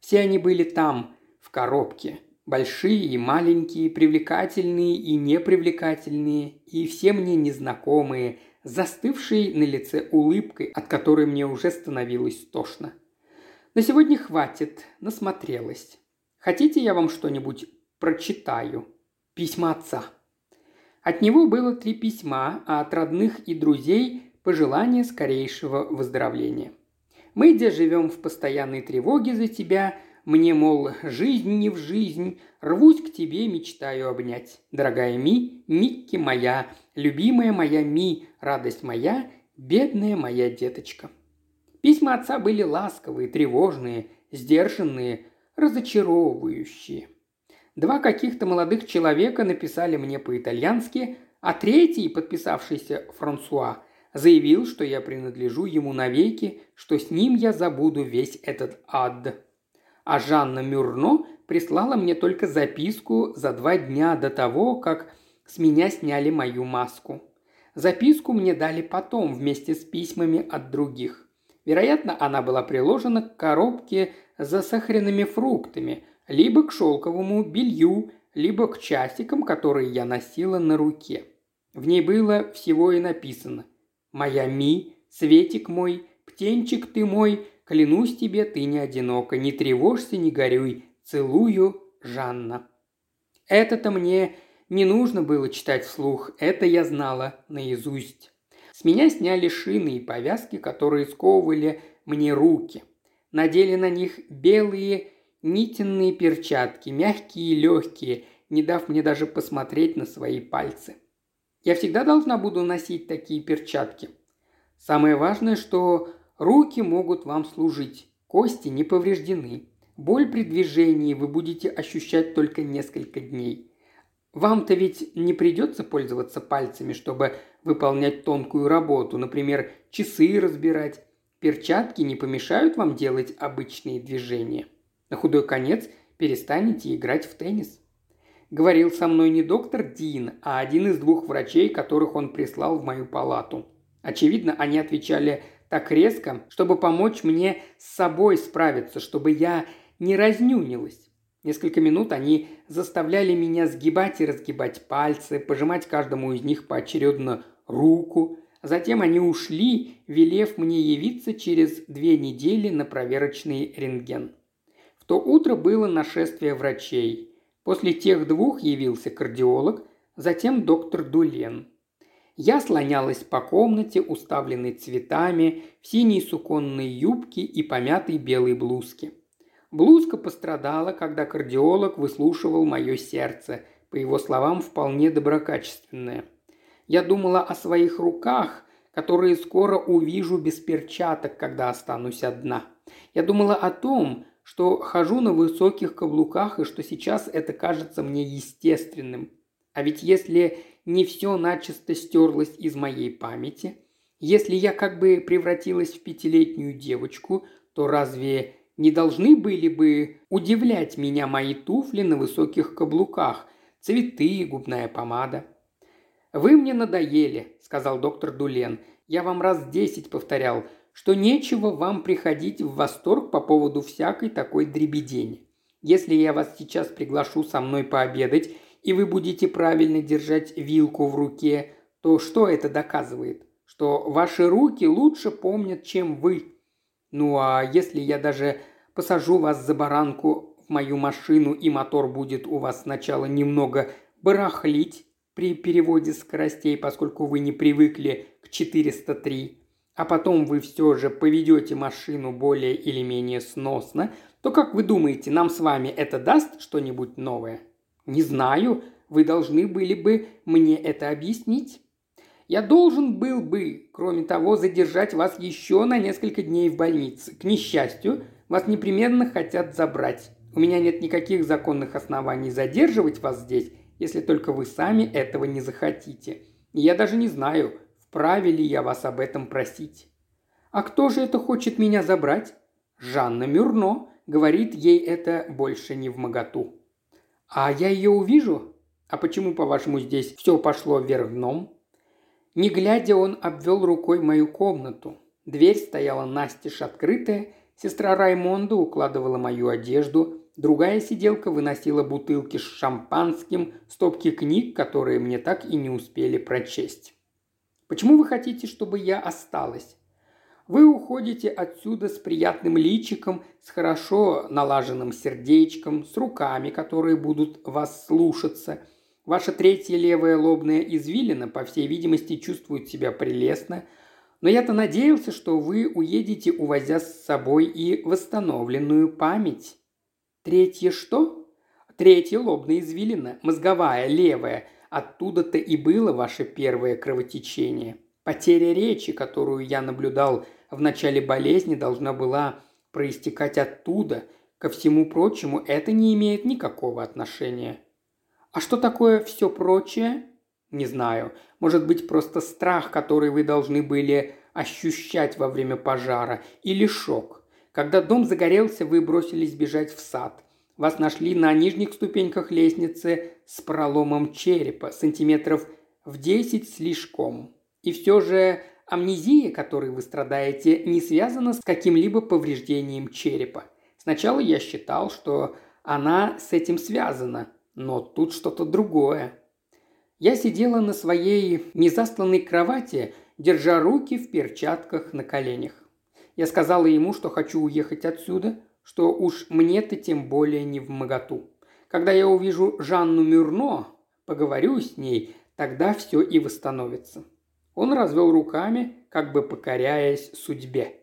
Все они были там, в коробке – Большие и маленькие, привлекательные и непривлекательные, и все мне незнакомые, застывшие на лице улыбкой, от которой мне уже становилось тошно. На сегодня хватит, насмотрелась. Хотите, я вам что-нибудь прочитаю? Письма отца. От него было три письма, а от родных и друзей пожелание скорейшего выздоровления. Мы, где живем в постоянной тревоге за тебя – мне, мол, жизнь не в жизнь, рвусь к тебе, мечтаю обнять. Дорогая Ми, Микки моя, любимая моя Ми, радость моя, бедная моя деточка. Письма отца были ласковые, тревожные, сдержанные, разочаровывающие. Два каких-то молодых человека написали мне по-итальянски, а третий, подписавшийся Франсуа, заявил, что я принадлежу ему навеки, что с ним я забуду весь этот ад а Жанна Мюрно прислала мне только записку за два дня до того, как с меня сняли мою маску. Записку мне дали потом вместе с письмами от других. Вероятно, она была приложена к коробке с засахаренными фруктами, либо к шелковому белью, либо к часикам, которые я носила на руке. В ней было всего и написано «Моя Ми, Светик мой, птенчик ты мой, клянусь тебе, ты не одинока, не тревожься, не горюй, целую, Жанна». Это-то мне не нужно было читать вслух, это я знала наизусть. С меня сняли шины и повязки, которые сковывали мне руки. Надели на них белые нитенные перчатки, мягкие и легкие, не дав мне даже посмотреть на свои пальцы. Я всегда должна буду носить такие перчатки. Самое важное, что руки могут вам служить, кости не повреждены. Боль при движении вы будете ощущать только несколько дней. Вам-то ведь не придется пользоваться пальцами, чтобы выполнять тонкую работу, например, часы разбирать. Перчатки не помешают вам делать обычные движения. На худой конец перестанете играть в теннис. Говорил со мной не доктор Дин, а один из двух врачей, которых он прислал в мою палату. Очевидно, они отвечали так резко, чтобы помочь мне с собой справиться, чтобы я не разнюнилась. Несколько минут они заставляли меня сгибать и разгибать пальцы, пожимать каждому из них поочередно руку. Затем они ушли, велев мне явиться через две недели на проверочный рентген. В то утро было нашествие врачей. После тех двух явился кардиолог, затем доктор Дулен. Я слонялась по комнате, уставленной цветами, в синей суконной юбке и помятой белой блузке – Блузка пострадала, когда кардиолог выслушивал мое сердце, по его словам, вполне доброкачественное. Я думала о своих руках, которые скоро увижу без перчаток, когда останусь одна. Я думала о том, что хожу на высоких каблуках и что сейчас это кажется мне естественным. А ведь если не все начисто стерлось из моей памяти, если я как бы превратилась в пятилетнюю девочку, то разве не должны были бы удивлять меня мои туфли на высоких каблуках, цветы, губная помада. «Вы мне надоели», – сказал доктор Дулен. «Я вам раз десять повторял, что нечего вам приходить в восторг по поводу всякой такой дребедени. Если я вас сейчас приглашу со мной пообедать, и вы будете правильно держать вилку в руке, то что это доказывает? Что ваши руки лучше помнят, чем вы. Ну а если я даже посажу вас за баранку в мою машину, и мотор будет у вас сначала немного барахлить при переводе скоростей, поскольку вы не привыкли к 403, а потом вы все же поведете машину более или менее сносно, то как вы думаете, нам с вами это даст что-нибудь новое? Не знаю, вы должны были бы мне это объяснить. Я должен был бы, кроме того, задержать вас еще на несколько дней в больнице. К несчастью, вас непременно хотят забрать. У меня нет никаких законных оснований задерживать вас здесь, если только вы сами этого не захотите. И я даже не знаю, вправе ли я вас об этом просить. А кто же это хочет меня забрать? Жанна Мюрно. Говорит, ей это больше не в моготу. А я ее увижу? А почему, по-вашему, здесь все пошло вверх дном? Не глядя, он обвел рукой мою комнату. Дверь стояла настежь открытая, сестра Раймонда укладывала мою одежду, другая сиделка выносила бутылки с шампанским, стопки книг, которые мне так и не успели прочесть. «Почему вы хотите, чтобы я осталась?» Вы уходите отсюда с приятным личиком, с хорошо налаженным сердечком, с руками, которые будут вас слушаться – Ваша третья левая лобная извилина, по всей видимости, чувствует себя прелестно, но я-то надеялся, что вы уедете, увозя с собой и восстановленную память. Третье что? Третья лобная извилина, мозговая, левая. Оттуда-то и было ваше первое кровотечение. Потеря речи, которую я наблюдал в начале болезни, должна была проистекать оттуда. Ко всему прочему, это не имеет никакого отношения. А что такое все прочее? Не знаю. Может быть, просто страх, который вы должны были ощущать во время пожара, или шок. Когда дом загорелся, вы бросились бежать в сад. Вас нашли на нижних ступеньках лестницы с проломом черепа, сантиметров в 10 слишком. И все же амнезия, которой вы страдаете, не связана с каким-либо повреждением черепа. Сначала я считал, что она с этим связана, но тут что-то другое. Я сидела на своей незастланной кровати, держа руки в перчатках на коленях. Я сказала ему, что хочу уехать отсюда, что уж мне-то тем более не в моготу. Когда я увижу Жанну Мюрно, поговорю с ней, тогда все и восстановится. Он развел руками, как бы покоряясь судьбе.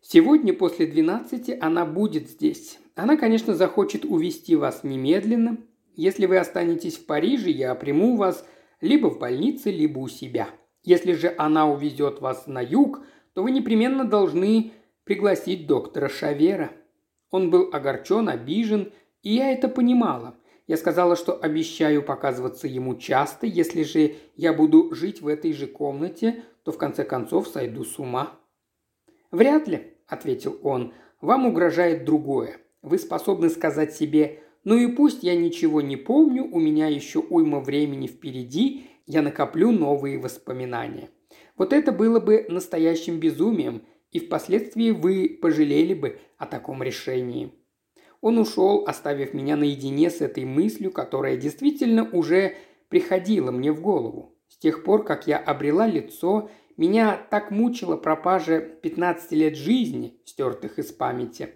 Сегодня после двенадцати она будет здесь. Она, конечно, захочет увести вас немедленно. Если вы останетесь в Париже, я приму вас либо в больнице, либо у себя. Если же она увезет вас на юг, то вы непременно должны пригласить доктора Шавера. Он был огорчен, обижен, и я это понимала. Я сказала, что обещаю показываться ему часто, если же я буду жить в этой же комнате, то в конце концов сойду с ума. «Вряд ли», – ответил он, – «вам угрожает другое. Вы способны сказать себе «Ну и пусть я ничего не помню, у меня еще уйма времени впереди, я накоплю новые воспоминания». Вот это было бы настоящим безумием, и впоследствии вы пожалели бы о таком решении. Он ушел, оставив меня наедине с этой мыслью, которая действительно уже приходила мне в голову. С тех пор, как я обрела лицо, меня так мучила пропажа 15 лет жизни, стертых из памяти.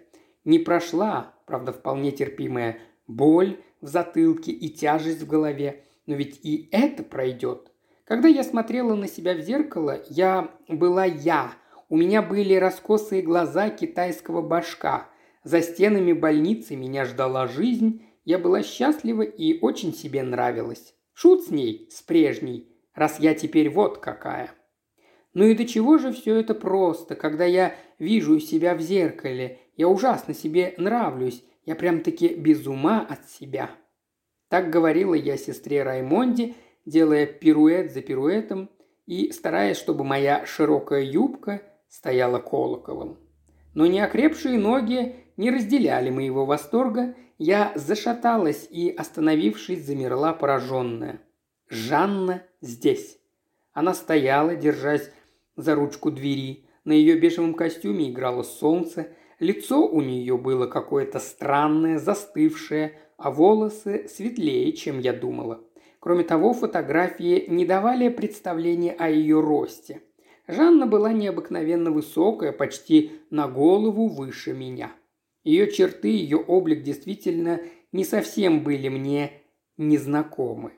Не прошла, правда, вполне терпимая, боль в затылке и тяжесть в голове, но ведь и это пройдет. Когда я смотрела на себя в зеркало, я была я. У меня были раскосые глаза китайского башка – за стенами больницы меня ждала жизнь, я была счастлива и очень себе нравилась. Шут с ней, с прежней, раз я теперь вот какая. Ну и до чего же все это просто, когда я вижу себя в зеркале, я ужасно себе нравлюсь, я прям-таки без ума от себя. Так говорила я сестре Раймонде, делая пируэт за пируэтом и стараясь, чтобы моя широкая юбка стояла колоколом. Но неокрепшие ноги не разделяли моего восторга, я зашаталась и, остановившись, замерла пораженная. Жанна здесь. Она стояла, держась за ручку двери. На ее бежевом костюме играло солнце, лицо у нее было какое-то странное, застывшее, а волосы светлее, чем я думала. Кроме того, фотографии не давали представления о ее росте. Жанна была необыкновенно высокая, почти на голову выше меня. Ее черты, ее облик действительно не совсем были мне незнакомы.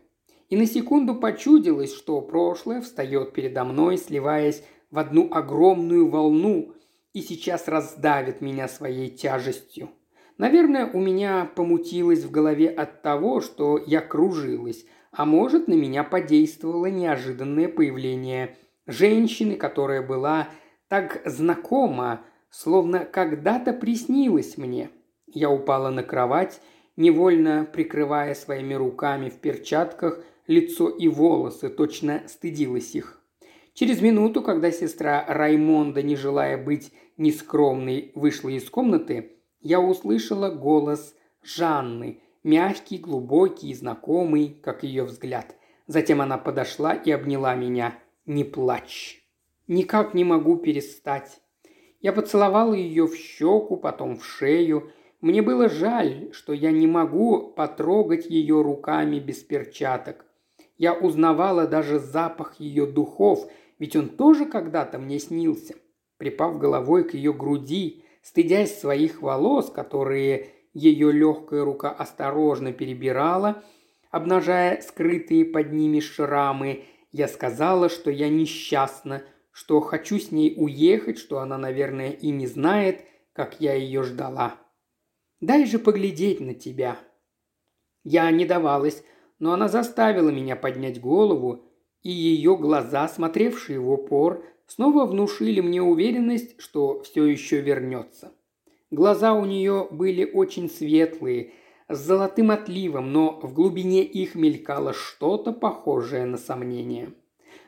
И на секунду почудилось, что прошлое встает передо мной, сливаясь в одну огромную волну и сейчас раздавит меня своей тяжестью. Наверное, у меня помутилось в голове от того, что я кружилась, а может, на меня подействовало неожиданное появление женщины, которая была так знакома словно когда-то приснилось мне. Я упала на кровать, невольно прикрывая своими руками в перчатках лицо и волосы, точно стыдилась их. Через минуту, когда сестра Раймонда, не желая быть нескромной, вышла из комнаты, я услышала голос Жанны, мягкий, глубокий и знакомый, как ее взгляд. Затем она подошла и обняла меня. «Не плачь. Никак не могу перестать. Я поцеловал ее в щеку, потом в шею. Мне было жаль, что я не могу потрогать ее руками без перчаток. Я узнавала даже запах ее духов, ведь он тоже когда-то мне снился. Припав головой к ее груди, стыдясь своих волос, которые ее легкая рука осторожно перебирала, обнажая скрытые под ними шрамы, я сказала, что я несчастна, что хочу с ней уехать, что она, наверное, и не знает, как я ее ждала. Дай же поглядеть на тебя. Я не давалась, но она заставила меня поднять голову, и ее глаза, смотревшие в упор, снова внушили мне уверенность, что все еще вернется. Глаза у нее были очень светлые, с золотым отливом, но в глубине их мелькало что-то похожее на сомнение.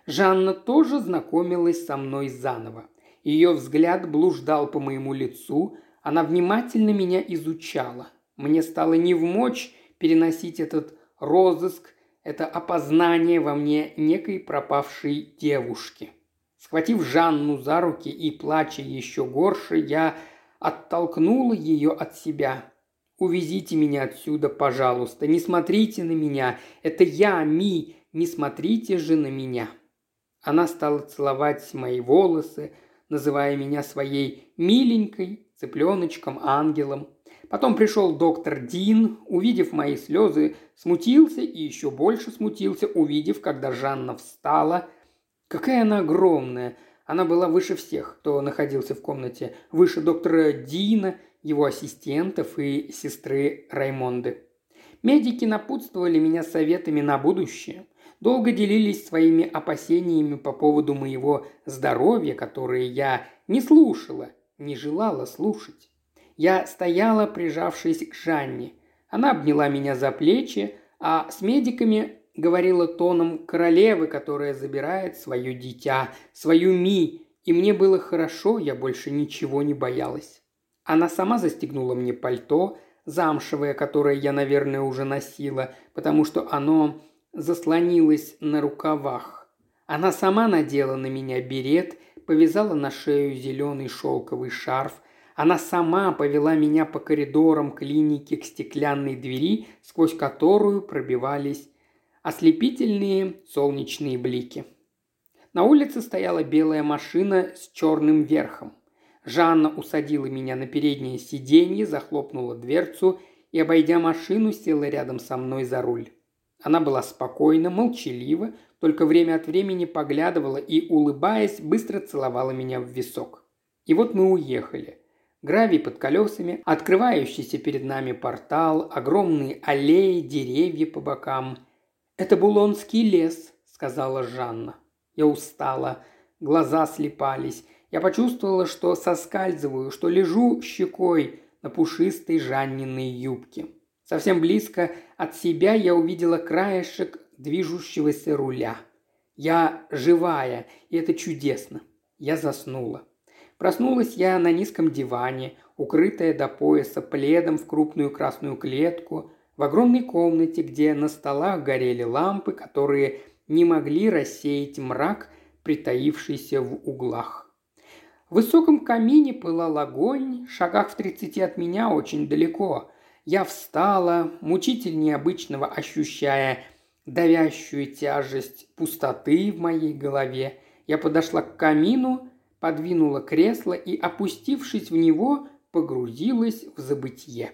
Жанна тоже знакомилась со мной заново. Ее взгляд блуждал по моему лицу, она внимательно меня изучала. Мне стало невмочь переносить этот розыск, это опознание во мне некой пропавшей девушки. Схватив Жанну за руки и плача еще горше, я оттолкнула ее от себя. «Увезите меня отсюда, пожалуйста, не смотрите на меня, это я, Ми, не смотрите же на меня». Она стала целовать мои волосы, называя меня своей миленькой, цыпленочком, ангелом. Потом пришел доктор Дин, увидев мои слезы, смутился и еще больше смутился, увидев, когда Жанна встала. Какая она огромная! Она была выше всех, кто находился в комнате, выше доктора Дина, его ассистентов и сестры Раймонды. Медики напутствовали меня советами на будущее. Долго делились своими опасениями по поводу моего здоровья, которые я не слушала, не желала слушать. Я стояла, прижавшись к Жанне. Она обняла меня за плечи, а с медиками говорила тоном королевы, которая забирает свое дитя, свою Ми, и мне было хорошо, я больше ничего не боялась. Она сама застегнула мне пальто, замшевое, которое я, наверное, уже носила, потому что оно заслонилось на рукавах. Она сама надела на меня берет, повязала на шею зеленый шелковый шарф. Она сама повела меня по коридорам клиники к стеклянной двери, сквозь которую пробивались ослепительные солнечные блики. На улице стояла белая машина с черным верхом. Жанна усадила меня на переднее сиденье, захлопнула дверцу и, обойдя машину, села рядом со мной за руль. Она была спокойна, молчалива, только время от времени поглядывала и, улыбаясь, быстро целовала меня в висок. И вот мы уехали. Гравий под колесами, открывающийся перед нами портал, огромные аллеи, деревья по бокам. «Это Булонский лес», — сказала Жанна. Я устала, глаза слепались. Я почувствовала, что соскальзываю, что лежу щекой на пушистой Жанниной юбке. Совсем близко от себя я увидела краешек движущегося руля. Я живая, и это чудесно. Я заснула. Проснулась я на низком диване, укрытая до пояса пледом в крупную красную клетку, в огромной комнате, где на столах горели лампы, которые не могли рассеять мрак, притаившийся в углах. В высоком камине пылал огонь, шагах в тридцати от меня очень далеко. Я встала, мучительнее обычного ощущая давящую тяжесть пустоты в моей голове. Я подошла к камину, подвинула кресло и, опустившись в него, погрузилась в забытье.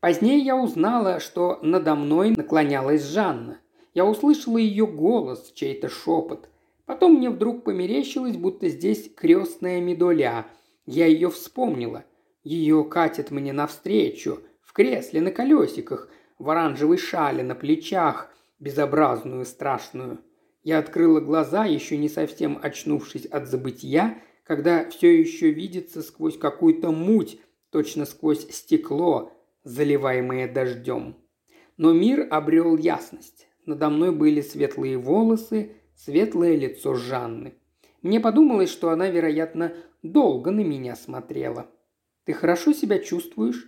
Позднее я узнала, что надо мной наклонялась Жанна. Я услышала ее голос, чей-то шепот – Потом мне вдруг померещилось, будто здесь крестная медоля. Я ее вспомнила. Ее катят мне навстречу, в кресле на колесиках, в оранжевой шале на плечах, безобразную, страшную. Я открыла глаза, еще не совсем очнувшись от забытия, когда все еще видится сквозь какую-то муть, точно сквозь стекло, заливаемое дождем. Но мир обрел ясность. Надо мной были светлые волосы, светлое лицо Жанны. Мне подумалось, что она, вероятно, долго на меня смотрела. «Ты хорошо себя чувствуешь?»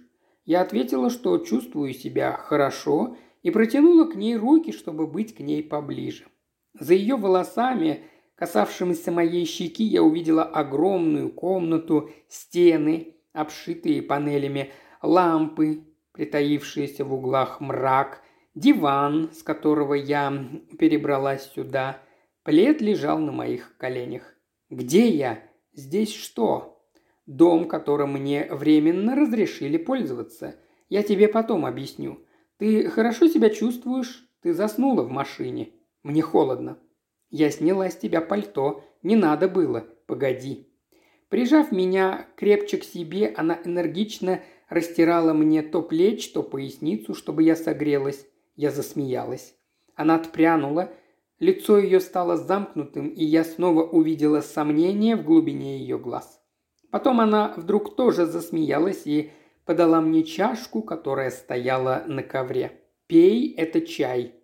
Я ответила, что чувствую себя хорошо, и протянула к ней руки, чтобы быть к ней поближе. За ее волосами, касавшимися моей щеки, я увидела огромную комнату, стены, обшитые панелями, лампы, притаившиеся в углах мрак, диван, с которого я перебралась сюда – Плед лежал на моих коленях. «Где я? Здесь что?» «Дом, которым мне временно разрешили пользоваться. Я тебе потом объясню. Ты хорошо себя чувствуешь? Ты заснула в машине. Мне холодно. Я сняла с тебя пальто. Не надо было. Погоди». Прижав меня крепче к себе, она энергично растирала мне то плеч, то поясницу, чтобы я согрелась. Я засмеялась. Она отпрянула, Лицо ее стало замкнутым, и я снова увидела сомнение в глубине ее глаз. Потом она вдруг тоже засмеялась и подала мне чашку, которая стояла на ковре. «Пей, это чай».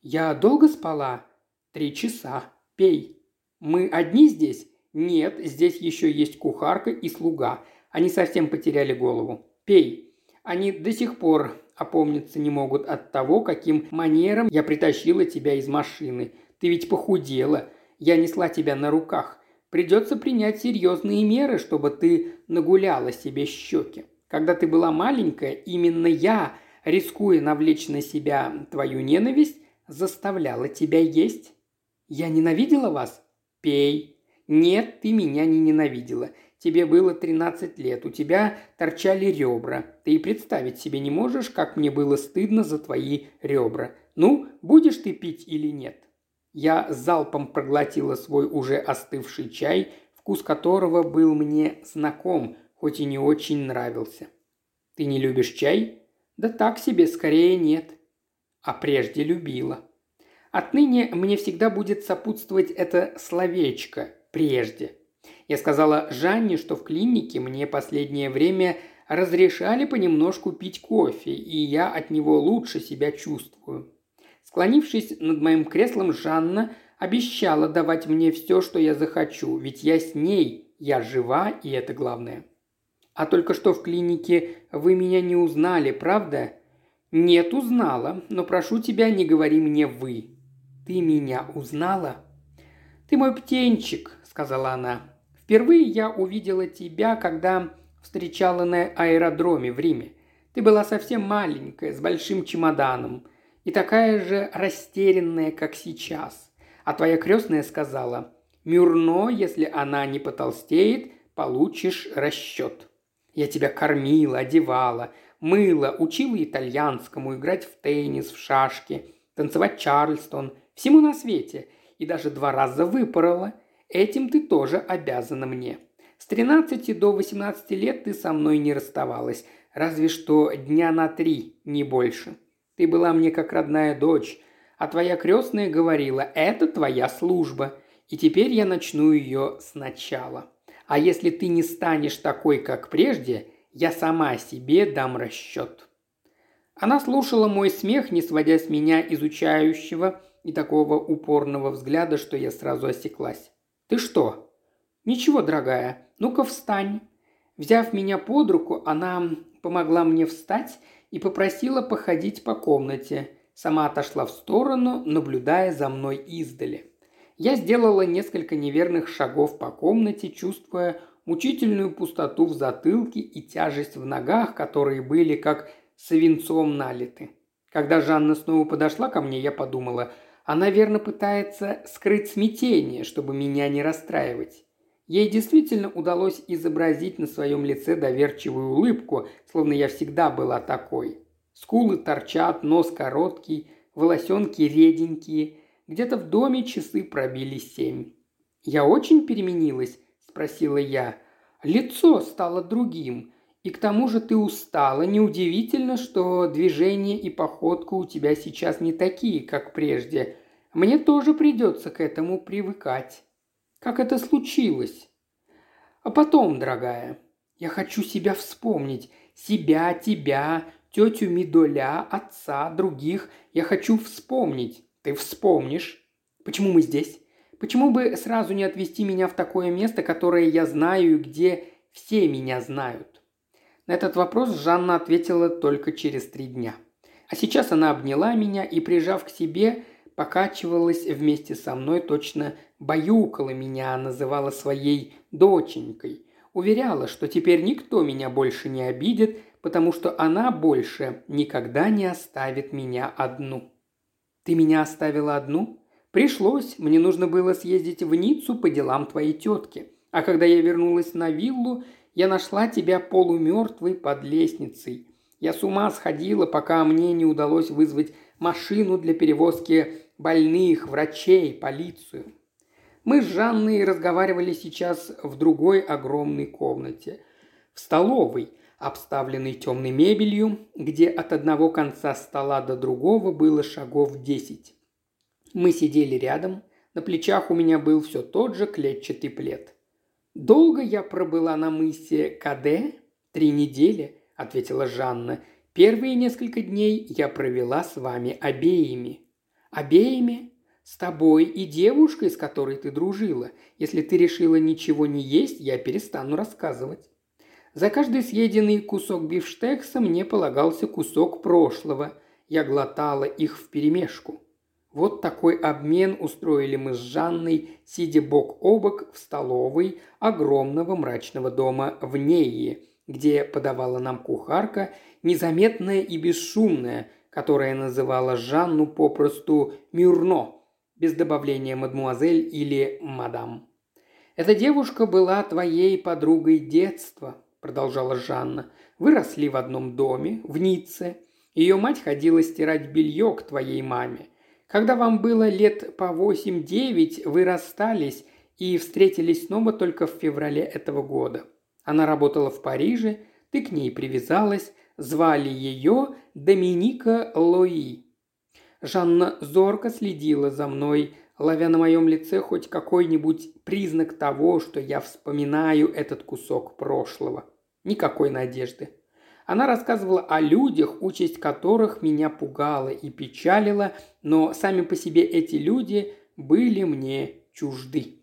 «Я долго спала?» «Три часа. Пей». «Мы одни здесь?» «Нет, здесь еще есть кухарка и слуга. Они совсем потеряли голову. Пей». Они до сих пор опомниться не могут от того, каким манером я притащила тебя из машины. Ты ведь похудела. Я несла тебя на руках. Придется принять серьезные меры, чтобы ты нагуляла себе щеки. Когда ты была маленькая, именно я, рискуя навлечь на себя твою ненависть, заставляла тебя есть. Я ненавидела вас? Пей. Нет, ты меня не ненавидела. Тебе было 13 лет, у тебя торчали ребра. Ты и представить себе не можешь, как мне было стыдно за твои ребра. Ну, будешь ты пить или нет?» Я залпом проглотила свой уже остывший чай, вкус которого был мне знаком, хоть и не очень нравился. «Ты не любишь чай?» «Да так себе, скорее нет». «А прежде любила». Отныне мне всегда будет сопутствовать это словечко «прежде». Я сказала Жанне, что в клинике мне последнее время разрешали понемножку пить кофе, и я от него лучше себя чувствую. Склонившись над моим креслом, Жанна обещала давать мне все, что я захочу, ведь я с ней, я жива, и это главное. А только что в клинике вы меня не узнали, правда? Нет, узнала, но прошу тебя, не говори мне «вы». Ты меня узнала? Ты мой птенчик, сказала она. Впервые я увидела тебя, когда встречала на аэродроме в Риме. Ты была совсем маленькая, с большим чемоданом, и такая же растерянная, как сейчас. А твоя крестная сказала, «Мюрно, если она не потолстеет, получишь расчет». Я тебя кормила, одевала, мыла, учила итальянскому, играть в теннис, в шашки, танцевать чарльстон, всему на свете, и даже два раза выпорола – Этим ты тоже обязана мне. С 13 до 18 лет ты со мной не расставалась, разве что дня на три, не больше. Ты была мне как родная дочь, а твоя крестная говорила, это твоя служба, и теперь я начну ее сначала. А если ты не станешь такой, как прежде, я сама себе дам расчет». Она слушала мой смех, не сводя с меня изучающего и такого упорного взгляда, что я сразу осеклась. «Ты что?» «Ничего, дорогая. Ну-ка встань». Взяв меня под руку, она помогла мне встать и попросила походить по комнате. Сама отошла в сторону, наблюдая за мной издали. Я сделала несколько неверных шагов по комнате, чувствуя мучительную пустоту в затылке и тяжесть в ногах, которые были как свинцом налиты. Когда Жанна снова подошла ко мне, я подумала – она верно пытается скрыть смятение, чтобы меня не расстраивать. Ей действительно удалось изобразить на своем лице доверчивую улыбку, словно я всегда была такой. Скулы торчат, нос короткий, волосенки реденькие. Где-то в доме часы пробили семь. «Я очень переменилась?» – спросила я. «Лицо стало другим. И к тому же ты устала. Неудивительно, что движение и походка у тебя сейчас не такие, как прежде. Мне тоже придется к этому привыкать. Как это случилось? А потом, дорогая, я хочу себя вспомнить. Себя, тебя, тетю Мидоля, отца, других. Я хочу вспомнить. Ты вспомнишь. Почему мы здесь? Почему бы сразу не отвезти меня в такое место, которое я знаю и где все меня знают? На этот вопрос Жанна ответила только через три дня. А сейчас она обняла меня и, прижав к себе, покачивалась вместе со мной, точно баюкала меня, называла своей доченькой. Уверяла, что теперь никто меня больше не обидит, потому что она больше никогда не оставит меня одну. «Ты меня оставила одну?» «Пришлось. Мне нужно было съездить в Ниццу по делам твоей тетки. А когда я вернулась на виллу, я нашла тебя полумертвой под лестницей. Я с ума сходила, пока мне не удалось вызвать машину для перевозки больных, врачей, полицию. Мы с Жанной разговаривали сейчас в другой огромной комнате. В столовой, обставленной темной мебелью, где от одного конца стола до другого было шагов десять. Мы сидели рядом, на плечах у меня был все тот же клетчатый плед. «Долго я пробыла на мысе Каде? Три недели», – ответила Жанна. «Первые несколько дней я провела с вами обеими». «Обеими?» «С тобой и девушкой, с которой ты дружила. Если ты решила ничего не есть, я перестану рассказывать». За каждый съеденный кусок бифштекса мне полагался кусок прошлого. Я глотала их вперемешку. Вот такой обмен устроили мы с Жанной, сидя бок о бок в столовой огромного мрачного дома в Нее, где подавала нам кухарка, незаметная и бесшумная, которая называла Жанну попросту «Мюрно», без добавления «мадмуазель» или «мадам». «Эта девушка была твоей подругой детства», – продолжала Жанна. «Вы росли в одном доме, в Ницце. Ее мать ходила стирать белье к твоей маме. Когда вам было лет по восемь-девять, вы расстались и встретились снова только в феврале этого года. Она работала в Париже, ты к ней привязалась, звали ее Доминика Лои. Жанна зорко следила за мной, ловя на моем лице хоть какой-нибудь признак того, что я вспоминаю этот кусок прошлого. Никакой надежды. Она рассказывала о людях, участь которых меня пугала и печалила, но сами по себе эти люди были мне чужды.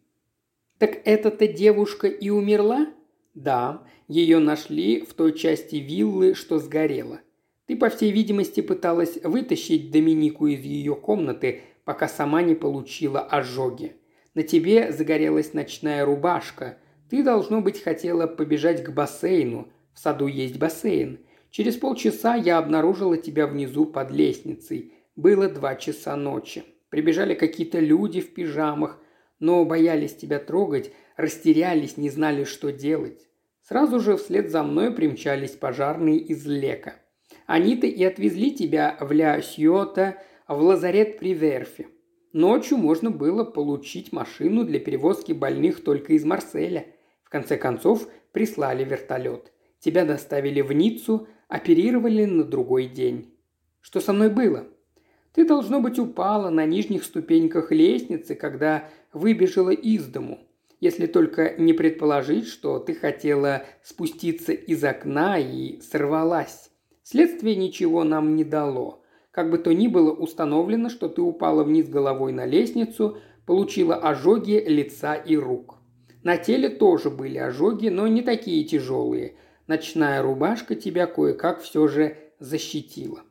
«Так эта-то девушка и умерла?» «Да, ее нашли в той части виллы, что сгорела. Ты, по всей видимости, пыталась вытащить Доминику из ее комнаты, пока сама не получила ожоги. На тебе загорелась ночная рубашка. Ты, должно быть, хотела побежать к бассейну. В саду есть бассейн. Через полчаса я обнаружила тебя внизу под лестницей. Было два часа ночи. Прибежали какие-то люди в пижамах, но боялись тебя трогать, растерялись, не знали, что делать. Сразу же вслед за мной примчались пожарные из Лека. Они-то и отвезли тебя в Ля Сьота, в лазарет при Верфи. Ночью можно было получить машину для перевозки больных только из Марселя. В конце концов, прислали вертолет. Тебя доставили в Ниццу, оперировали на другой день. Что со мной было? Ты, должно быть, упала на нижних ступеньках лестницы, когда выбежала из дому. Если только не предположить, что ты хотела спуститься из окна и сорвалась. Следствие ничего нам не дало. Как бы то ни было установлено, что ты упала вниз головой на лестницу, получила ожоги лица и рук. На теле тоже были ожоги, но не такие тяжелые. Ночная рубашка тебя кое-как все же защитила.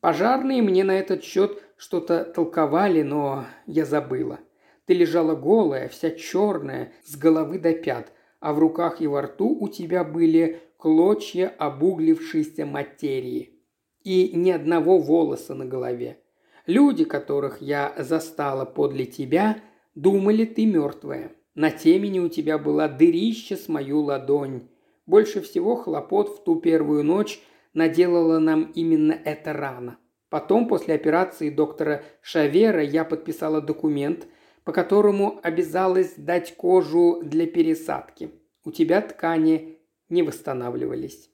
Пожарные мне на этот счет что-то толковали, но я забыла. Ты лежала голая, вся черная, с головы до пят, а в руках и во рту у тебя были клочья обуглившейся материи. И ни одного волоса на голове. Люди, которых я застала подле тебя, думали, ты мертвая. На темени у тебя была дырища с мою ладонь. Больше всего хлопот в ту первую ночь наделала нам именно эта рана. Потом, после операции доктора Шавера, я подписала документ, по которому обязалась дать кожу для пересадки. У тебя ткани не восстанавливались.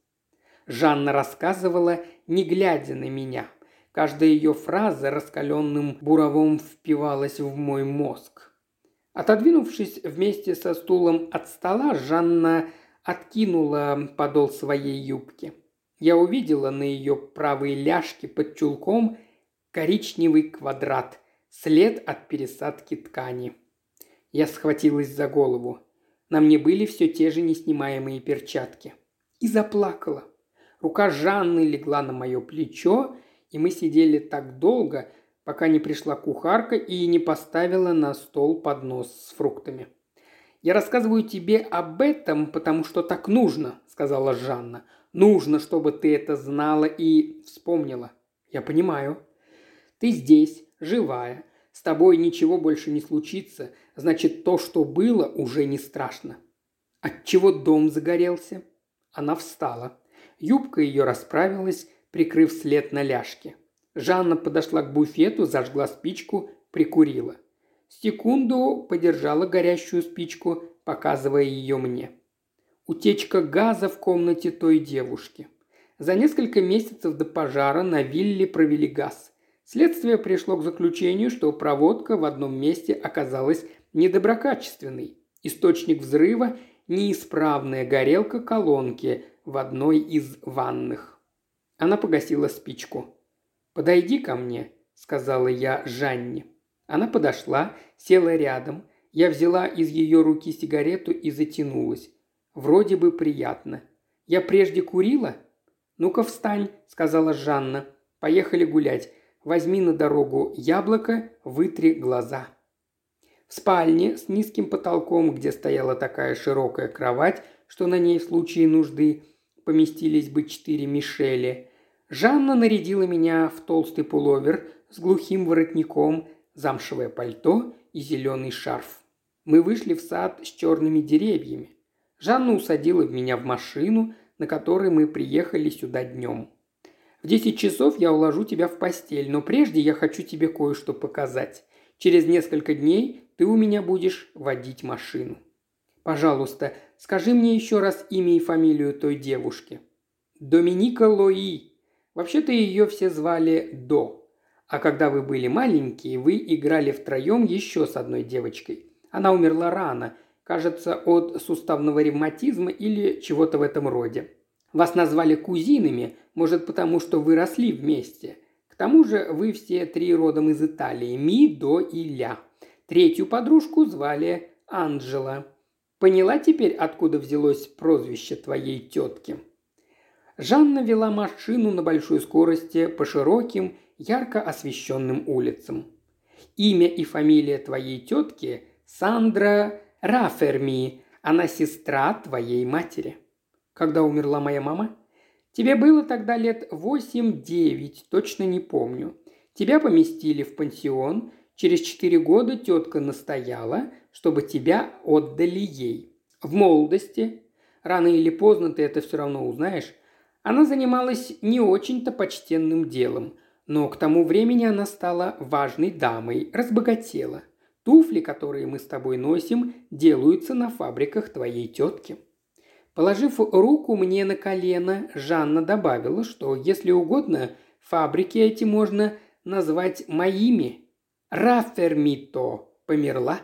Жанна рассказывала, не глядя на меня. Каждая ее фраза раскаленным буровом впивалась в мой мозг. Отодвинувшись вместе со стулом от стола, Жанна откинула подол своей юбки. Я увидела на ее правой ляжке под чулком коричневый квадрат, след от пересадки ткани. Я схватилась за голову. На мне были все те же неснимаемые перчатки. И заплакала. Рука Жанны легла на мое плечо, и мы сидели так долго, пока не пришла кухарка и не поставила на стол поднос с фруктами. «Я рассказываю тебе об этом, потому что так нужно», — сказала Жанна. «Нужно, чтобы ты это знала и вспомнила». «Я понимаю». «Ты здесь, живая, с тобой ничего больше не случится, значит, то, что было, уже не страшно. Отчего дом загорелся? Она встала. Юбка ее расправилась, прикрыв след на ляжке. Жанна подошла к буфету, зажгла спичку, прикурила. Секунду подержала горящую спичку, показывая ее мне. Утечка газа в комнате той девушки. За несколько месяцев до пожара на вилле провели газ. Следствие пришло к заключению, что проводка в одном месте оказалась недоброкачественной. Источник взрыва – неисправная горелка колонки в одной из ванных. Она погасила спичку. «Подойди ко мне», – сказала я Жанне. Она подошла, села рядом. Я взяла из ее руки сигарету и затянулась. Вроде бы приятно. «Я прежде курила?» «Ну-ка встань», – сказала Жанна. «Поехали гулять. Возьми на дорогу яблоко, вытри глаза. В спальне с низким потолком, где стояла такая широкая кровать, что на ней в случае нужды поместились бы четыре Мишели, Жанна нарядила меня в толстый пуловер с глухим воротником, замшевое пальто и зеленый шарф. Мы вышли в сад с черными деревьями. Жанна усадила меня в машину, на которой мы приехали сюда днем. В десять часов я уложу тебя в постель, но прежде я хочу тебе кое-что показать. Через несколько дней ты у меня будешь водить машину. Пожалуйста, скажи мне еще раз имя и фамилию той девушки. Доминика Лои. Вообще-то ее все звали До. А когда вы были маленькие, вы играли втроем еще с одной девочкой. Она умерла рано, кажется, от суставного ревматизма или чего-то в этом роде. Вас назвали кузинами, может потому, что вы росли вместе. К тому же вы все три родом из Италии – Ми, До и Ля. Третью подружку звали Анджела. Поняла теперь, откуда взялось прозвище твоей тетки?» Жанна вела машину на большой скорости по широким, ярко освещенным улицам. «Имя и фамилия твоей тетки – Сандра Раферми, она сестра твоей матери». «Когда умерла моя мама?» «Тебе было тогда лет восемь-девять, точно не помню. Тебя поместили в пансион, Через четыре года тетка настояла, чтобы тебя отдали ей. В молодости, рано или поздно ты это все равно узнаешь, она занималась не очень-то почтенным делом, но к тому времени она стала важной дамой, разбогатела. Туфли, которые мы с тобой носим, делаются на фабриках твоей тетки. Положив руку мне на колено, Жанна добавила, что, если угодно, фабрики эти можно назвать моими, Рафермито померла?»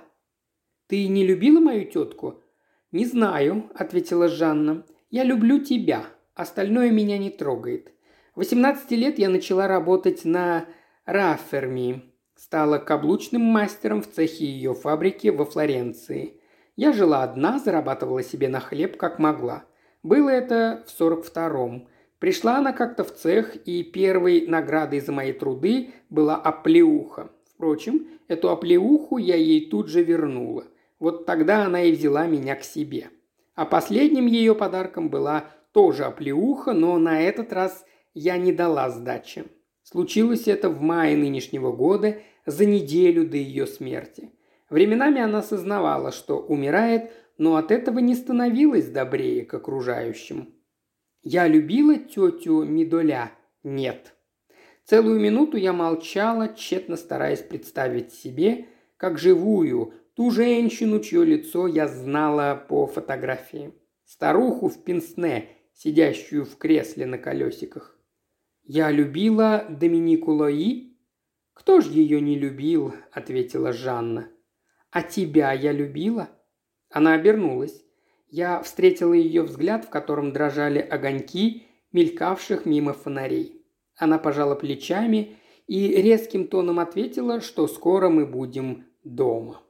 «Ты не любила мою тетку?» «Не знаю», – ответила Жанна. «Я люблю тебя. Остальное меня не трогает. В 18 лет я начала работать на Раферми. Стала каблучным мастером в цехе ее фабрики во Флоренции. Я жила одна, зарабатывала себе на хлеб как могла. Было это в 42-м. Пришла она как-то в цех, и первой наградой за мои труды была оплеуха. Впрочем, эту оплеуху я ей тут же вернула. Вот тогда она и взяла меня к себе. А последним ее подарком была тоже оплеуха, но на этот раз я не дала сдачи. Случилось это в мае нынешнего года, за неделю до ее смерти. Временами она сознавала, что умирает, но от этого не становилась добрее к окружающим. Я любила тетю Мидоля? Нет. Целую минуту я молчала, тщетно стараясь представить себе, как живую, ту женщину, чье лицо я знала по фотографии. Старуху в пенсне, сидящую в кресле на колесиках. «Я любила Доминику Лои?» «Кто ж ее не любил?» – ответила Жанна. «А тебя я любила?» Она обернулась. Я встретила ее взгляд, в котором дрожали огоньки, мелькавших мимо фонарей. Она пожала плечами и резким тоном ответила, что скоро мы будем дома.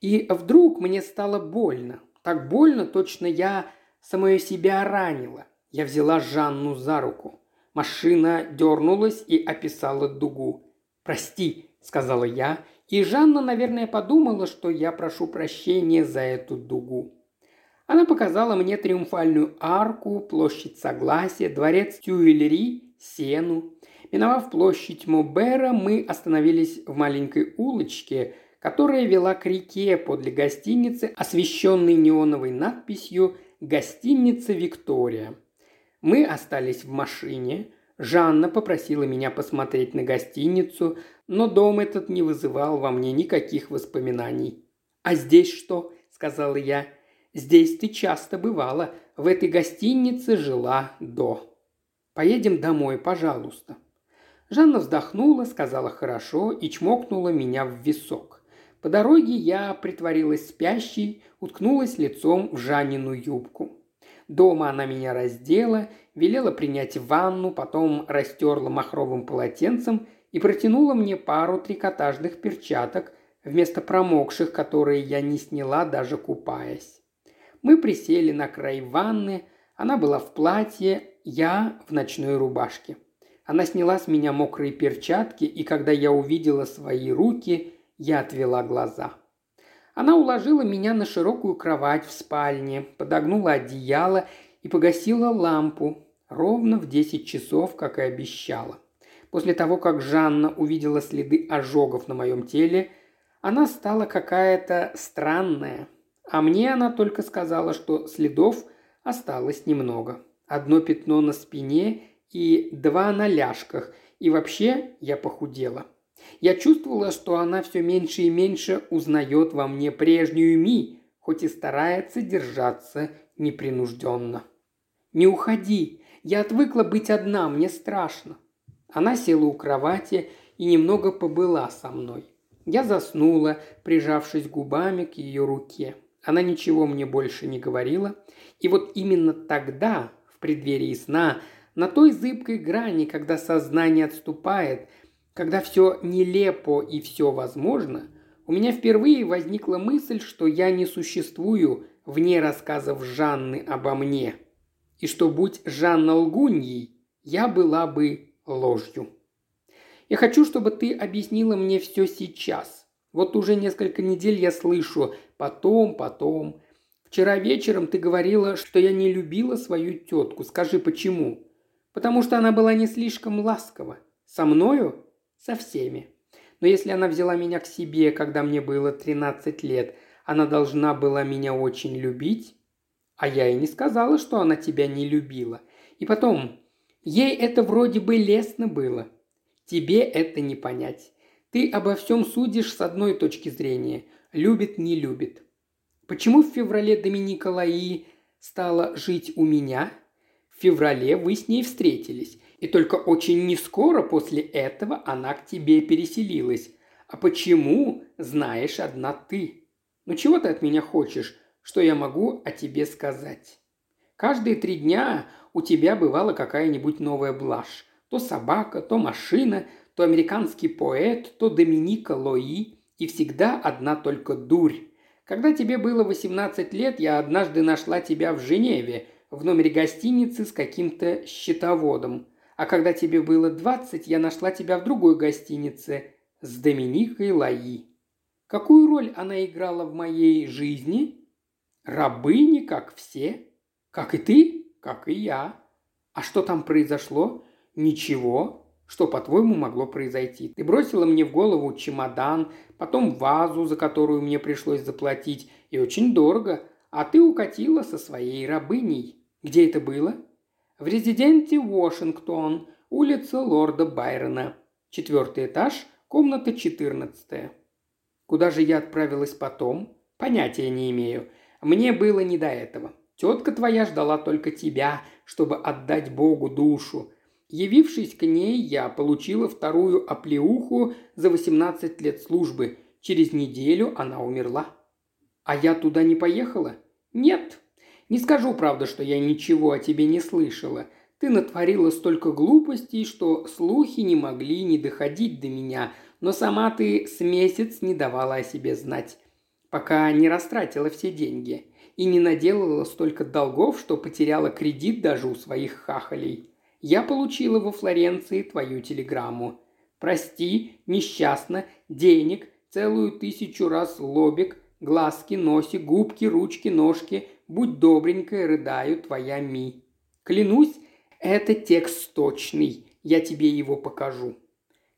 И вдруг мне стало больно. Так больно, точно я самое себя ранила. Я взяла Жанну за руку. Машина дернулась и описала дугу. «Прости», — сказала я, и Жанна, наверное, подумала, что я прошу прощения за эту дугу. Она показала мне триумфальную арку, площадь Согласия, дворец Тюильри Сену. Миновав площадь Мобера, мы остановились в маленькой улочке, которая вела к реке подле гостиницы, освещенной неоновой надписью «Гостиница Виктория». Мы остались в машине. Жанна попросила меня посмотреть на гостиницу, но дом этот не вызывал во мне никаких воспоминаний. «А здесь что?» – сказала я. «Здесь ты часто бывала. В этой гостинице жила до». Поедем домой, пожалуйста». Жанна вздохнула, сказала «хорошо» и чмокнула меня в висок. По дороге я притворилась спящей, уткнулась лицом в Жаннину юбку. Дома она меня раздела, велела принять ванну, потом растерла махровым полотенцем и протянула мне пару трикотажных перчаток, вместо промокших, которые я не сняла, даже купаясь. Мы присели на край ванны, она была в платье, я в ночной рубашке. Она сняла с меня мокрые перчатки, и когда я увидела свои руки, я отвела глаза. Она уложила меня на широкую кровать в спальне, подогнула одеяло и погасила лампу ровно в десять часов, как и обещала. После того, как Жанна увидела следы ожогов на моем теле, Она стала какая-то странная. А мне она только сказала, что следов осталось немного. Одно пятно на спине и два на ляжках. И вообще я похудела. Я чувствовала, что она все меньше и меньше узнает во мне прежнюю Ми, хоть и старается держаться непринужденно. «Не уходи. Я отвыкла быть одна, мне страшно». Она села у кровати и немного побыла со мной. Я заснула, прижавшись губами к ее руке. Она ничего мне больше не говорила. И вот именно тогда, в преддверии сна, на той зыбкой грани, когда сознание отступает, когда все нелепо и все возможно, у меня впервые возникла мысль, что я не существую вне рассказов Жанны обо мне, и что, будь Жанна лгуньей, я была бы ложью. Я хочу, чтобы ты объяснила мне все сейчас. Вот уже несколько недель я слышу «потом, потом». Вчера вечером ты говорила, что я не любила свою тетку. Скажи, почему? Потому что она была не слишком ласкова. Со мною? Со всеми. Но если она взяла меня к себе, когда мне было 13 лет, она должна была меня очень любить. А я и не сказала, что она тебя не любила. И потом, ей это вроде бы лестно было. Тебе это не понять. Ты обо всем судишь с одной точки зрения. Любит, не любит. Почему в феврале Доминика Лаи стала жить у меня? В феврале вы с ней встретились. И только очень нескоро после этого она к тебе переселилась. А почему, знаешь одна ты. Ну чего ты от меня хочешь? Что я могу о тебе сказать? Каждые три дня у тебя бывала какая-нибудь новая блажь. То собака, то машина, то американский поэт, то Доминика Лои. И всегда одна только дурь. Когда тебе было 18 лет, я однажды нашла тебя в Женеве, в номере гостиницы с каким-то счетоводом. А когда тебе было двадцать, я нашла тебя в другой гостинице с Доминикой Лаи. Какую роль она играла в моей жизни? Рабыни, как все. Как и ты, как и я. А что там произошло? Ничего. Что, по-твоему, могло произойти? Ты бросила мне в голову чемодан, потом вазу, за которую мне пришлось заплатить, и очень дорого, а ты укатила со своей рабыней. Где это было? В резиденте Вашингтон, улица лорда Байрона. Четвертый этаж, комната четырнадцатая. Куда же я отправилась потом? Понятия не имею. Мне было не до этого. Тетка твоя ждала только тебя, чтобы отдать Богу душу. Явившись к ней, я получила вторую оплеуху за 18 лет службы. Через неделю она умерла. А я туда не поехала? Нет, не скажу, правда, что я ничего о тебе не слышала. Ты натворила столько глупостей, что слухи не могли не доходить до меня, но сама ты с месяц не давала о себе знать, пока не растратила все деньги и не наделала столько долгов, что потеряла кредит даже у своих хахалей. Я получила во Флоренции твою телеграмму. Прости, несчастно, денег, целую тысячу раз лобик, глазки, носик, губки, ручки, ножки – будь добренькая, рыдаю, твоя Ми. Клянусь, это текст точный, я тебе его покажу.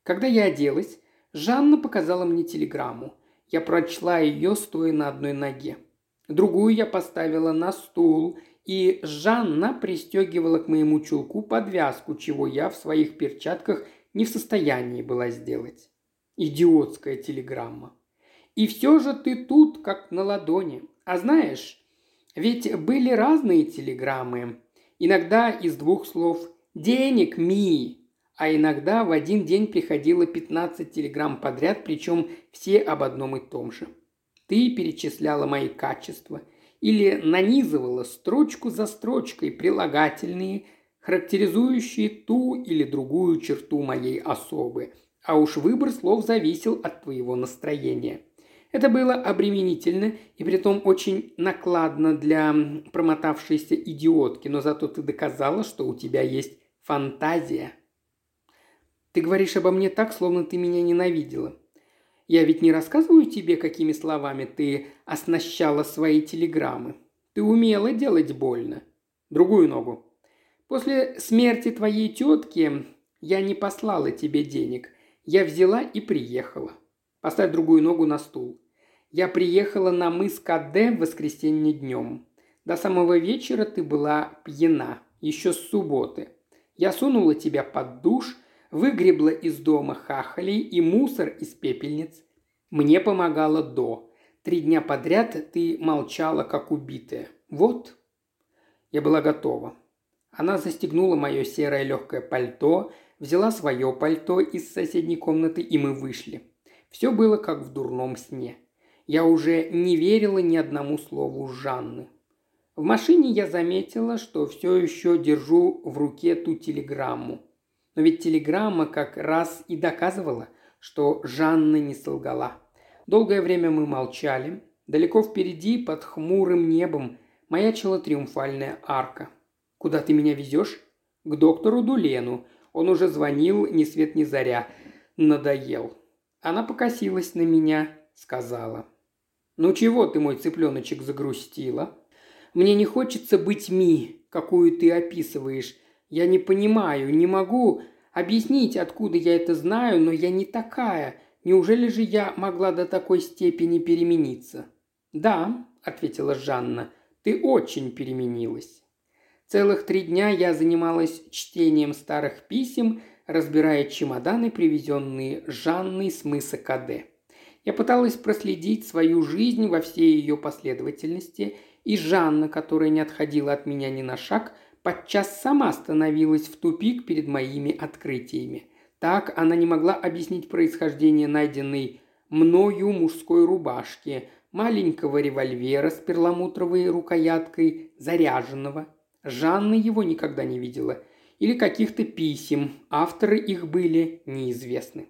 Когда я оделась, Жанна показала мне телеграмму. Я прочла ее, стоя на одной ноге. Другую я поставила на стул, и Жанна пристегивала к моему чулку подвязку, чего я в своих перчатках не в состоянии была сделать. Идиотская телеграмма. И все же ты тут, как на ладони. А знаешь, ведь были разные телеграммы. Иногда из двух слов «денег, ми», а иногда в один день приходило 15 телеграмм подряд, причем все об одном и том же. Ты перечисляла мои качества или нанизывала строчку за строчкой прилагательные, характеризующие ту или другую черту моей особы, а уж выбор слов зависел от твоего настроения – это было обременительно и притом очень накладно для промотавшейся идиотки, но зато ты доказала, что у тебя есть фантазия. Ты говоришь обо мне так, словно ты меня ненавидела. Я ведь не рассказываю тебе, какими словами ты оснащала свои телеграммы. Ты умела делать больно. Другую ногу. После смерти твоей тетки я не послала тебе денег. Я взяла и приехала. Поставь другую ногу на стул. Я приехала на мыс Каде в воскресенье днем. До самого вечера ты была пьяна, еще с субботы. Я сунула тебя под душ, выгребла из дома хахалей и мусор из пепельниц. Мне помогала до. Три дня подряд ты молчала, как убитая. Вот. Я была готова. Она застегнула мое серое легкое пальто, взяла свое пальто из соседней комнаты, и мы вышли. Все было как в дурном сне. Я уже не верила ни одному слову Жанны. В машине я заметила, что все еще держу в руке ту телеграмму. Но ведь телеграмма как раз и доказывала, что Жанна не солгала. Долгое время мы молчали. Далеко впереди, под хмурым небом, маячила триумфальная арка. «Куда ты меня везешь?» «К доктору Дулену. Он уже звонил ни свет ни заря. Надоел». Она покосилась на меня, сказала. «Ну чего ты, мой цыпленочек, загрустила?» Мне не хочется быть Ми, какую ты описываешь. Я не понимаю, не могу объяснить, откуда я это знаю, но я не такая. Неужели же я могла до такой степени перемениться?» «Да», — ответила Жанна, — «ты очень переменилась». Целых три дня я занималась чтением старых писем, разбирая чемоданы, привезенные Жанной с мыса Каде. Я пыталась проследить свою жизнь во всей ее последовательности и Жанна, которая не отходила от меня ни на шаг, подчас сама становилась в тупик перед моими открытиями. Так она не могла объяснить происхождение найденной мною мужской рубашки, маленького револьвера с перламутровой рукояткой, заряженного. Жанна его никогда не видела. Или каких-то писем, авторы их были неизвестны.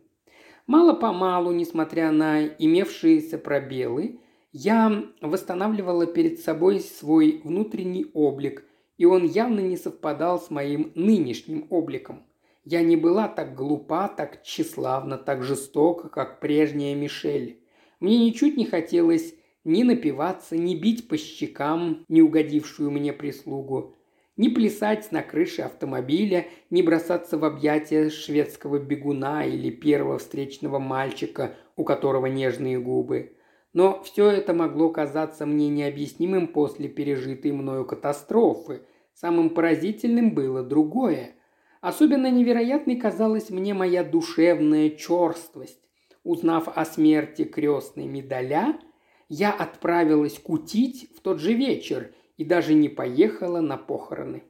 Мало-помалу, несмотря на имевшиеся пробелы, я восстанавливала перед собой свой внутренний облик, и он явно не совпадал с моим нынешним обликом. Я не была так глупа, так тщеславна, так жестока, как прежняя Мишель. Мне ничуть не хотелось ни напиваться, ни бить по щекам неугодившую мне прислугу, ни плясать на крыше автомобиля, ни бросаться в объятия шведского бегуна или первого встречного мальчика, у которого нежные губы. Но все это могло казаться мне необъяснимым после пережитой мною катастрофы. Самым поразительным было другое. Особенно невероятной казалась мне моя душевная черствость. Узнав о смерти крестной медаля, я отправилась кутить в тот же вечер и даже не поехала на похороны.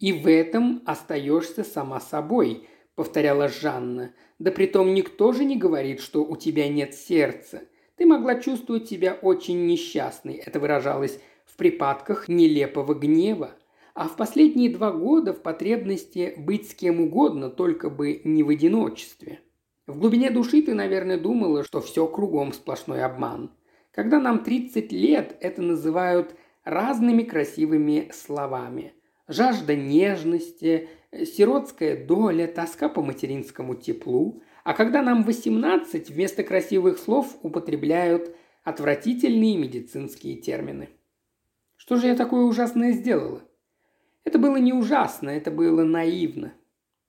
«И в этом остаешься сама собой», — повторяла Жанна. «Да притом никто же не говорит, что у тебя нет сердца. Ты могла чувствовать себя очень несчастной. Это выражалось в припадках нелепого гнева. А в последние два года в потребности быть с кем угодно, только бы не в одиночестве. В глубине души ты, наверное, думала, что все кругом сплошной обман. Когда нам 30 лет, это называют разными красивыми словами. Жажда нежности, сиротская доля, тоска по материнскому теплу. А когда нам 18, вместо красивых слов употребляют отвратительные медицинские термины. Что же я такое ужасное сделала? Это было не ужасно, это было наивно.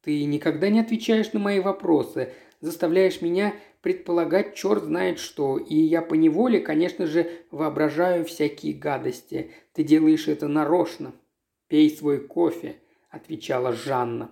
Ты никогда не отвечаешь на мои вопросы, заставляешь меня предполагать черт знает что, и я поневоле, конечно же, воображаю всякие гадости. Ты делаешь это нарочно. Пей свой кофе, отвечала Жанна.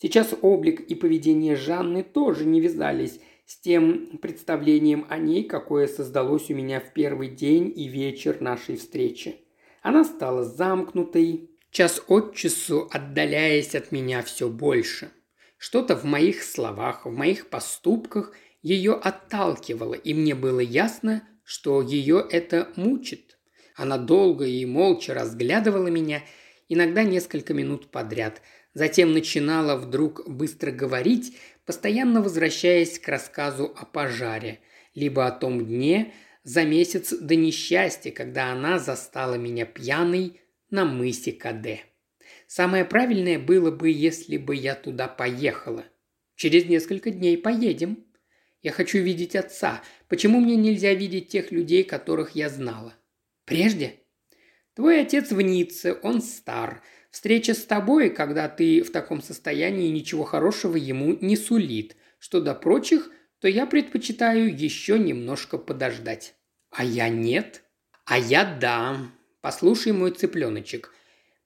Сейчас облик и поведение Жанны тоже не вязались с тем представлением о ней, какое создалось у меня в первый день и вечер нашей встречи. Она стала замкнутой, час от часу отдаляясь от меня все больше. Что-то в моих словах, в моих поступках ее отталкивало, и мне было ясно, что ее это мучит. Она долго и молча разглядывала меня, иногда несколько минут подряд – Затем начинала вдруг быстро говорить, постоянно возвращаясь к рассказу о пожаре, либо о том дне за месяц до несчастья, когда она застала меня пьяной на мысе Каде. Самое правильное было бы, если бы я туда поехала. Через несколько дней поедем. Я хочу видеть отца. Почему мне нельзя видеть тех людей, которых я знала? Прежде? Твой отец в Ницце, он стар. Встреча с тобой, когда ты в таком состоянии, ничего хорошего ему не сулит. Что до прочих, то я предпочитаю еще немножко подождать. А я нет. А я да. Послушай, мой цыпленочек.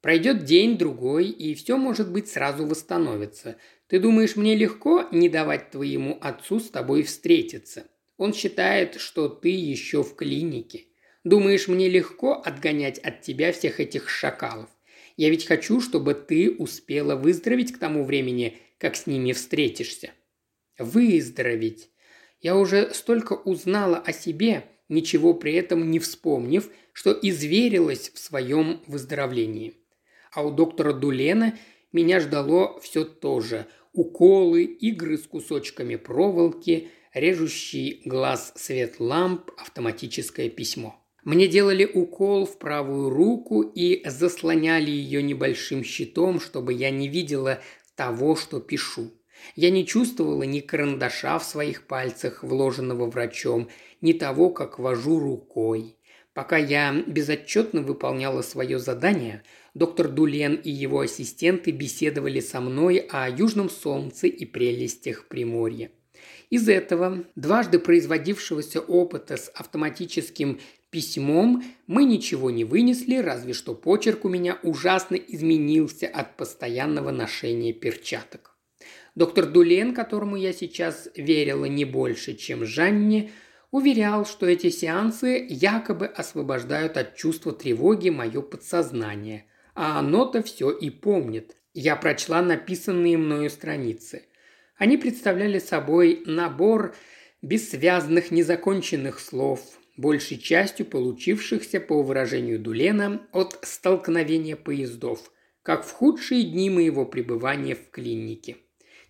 Пройдет день-другой, и все, может быть, сразу восстановится. Ты думаешь, мне легко не давать твоему отцу с тобой встретиться? Он считает, что ты еще в клинике. Думаешь, мне легко отгонять от тебя всех этих шакалов? Я ведь хочу, чтобы ты успела выздороветь к тому времени, как с ними встретишься. Выздороветь. Я уже столько узнала о себе, ничего при этом не вспомнив, что изверилась в своем выздоровлении. А у доктора Дулена меня ждало все то же. Уколы, игры с кусочками проволоки, режущий глаз свет ламп, автоматическое письмо. Мне делали укол в правую руку и заслоняли ее небольшим щитом, чтобы я не видела того, что пишу. Я не чувствовала ни карандаша в своих пальцах, вложенного врачом, ни того, как вожу рукой. Пока я безотчетно выполняла свое задание, доктор Дулен и его ассистенты беседовали со мной о южном солнце и прелестях Приморья. Из этого, дважды производившегося опыта с автоматическим письмом, мы ничего не вынесли, разве что почерк у меня ужасно изменился от постоянного ношения перчаток. Доктор Дулен, которому я сейчас верила не больше, чем Жанне, уверял, что эти сеансы якобы освобождают от чувства тревоги мое подсознание. А оно-то все и помнит. Я прочла написанные мною страницы. Они представляли собой набор бессвязных незаконченных слов, большей частью получившихся, по выражению Дулена, от столкновения поездов, как в худшие дни моего пребывания в клинике.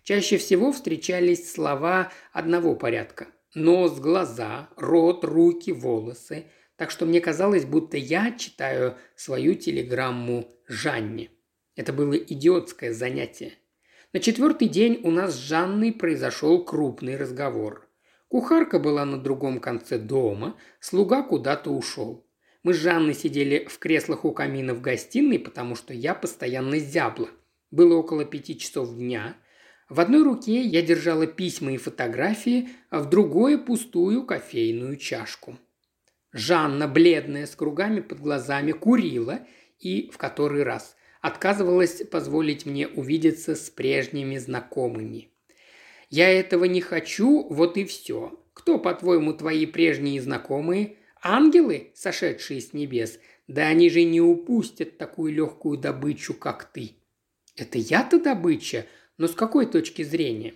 Чаще всего встречались слова одного порядка – нос, глаза, рот, руки, волосы, так что мне казалось, будто я читаю свою телеграмму Жанне. Это было идиотское занятие – на четвертый день у нас с Жанной произошел крупный разговор. Кухарка была на другом конце дома, слуга куда-то ушел. Мы с Жанной сидели в креслах у камина в гостиной, потому что я постоянно зябла. Было около пяти часов дня. В одной руке я держала письма и фотографии, а в другой – пустую кофейную чашку. Жанна, бледная, с кругами под глазами, курила и в который раз отказывалась позволить мне увидеться с прежними знакомыми. «Я этого не хочу, вот и все. Кто, по-твоему, твои прежние знакомые? Ангелы, сошедшие с небес? Да они же не упустят такую легкую добычу, как ты». «Это я-то добыча? Но с какой точки зрения?»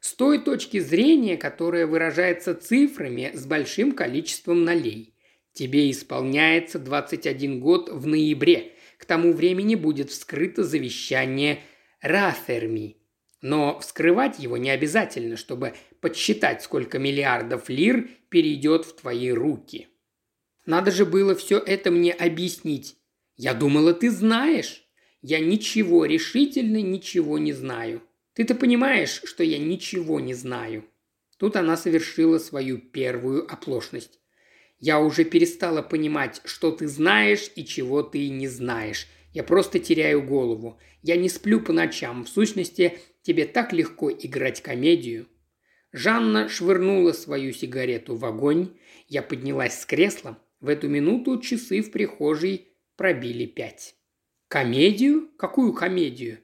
С той точки зрения, которая выражается цифрами с большим количеством налей. Тебе исполняется 21 год в ноябре. К тому времени будет вскрыто завещание Раферми. Но вскрывать его не обязательно, чтобы подсчитать, сколько миллиардов лир перейдет в твои руки. Надо же было все это мне объяснить. Я думала, ты знаешь. Я ничего, решительно ничего не знаю. Ты-то понимаешь, что я ничего не знаю. Тут она совершила свою первую оплошность. Я уже перестала понимать, что ты знаешь и чего ты не знаешь. Я просто теряю голову. Я не сплю по ночам. В сущности, тебе так легко играть комедию». Жанна швырнула свою сигарету в огонь. Я поднялась с кресла. В эту минуту часы в прихожей пробили пять. «Комедию? Какую комедию?»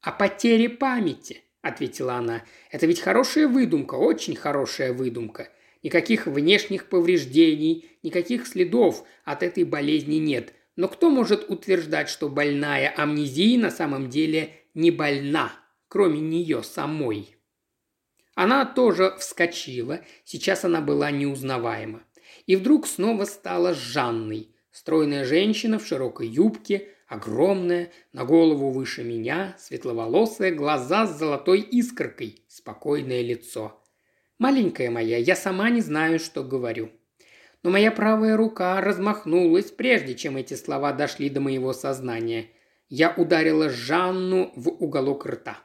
«О потере памяти», – ответила она. «Это ведь хорошая выдумка, очень хорошая выдумка. Никаких внешних повреждений, никаких следов от этой болезни нет. Но кто может утверждать, что больная амнезией на самом деле не больна, кроме нее самой? Она тоже вскочила, сейчас она была неузнаваема. И вдруг снова стала Жанной. Стройная женщина в широкой юбке, огромная, на голову выше меня, светловолосая, глаза с золотой искоркой, спокойное лицо – Маленькая моя, я сама не знаю, что говорю. Но моя правая рука размахнулась, прежде чем эти слова дошли до моего сознания. Я ударила Жанну в уголок рта.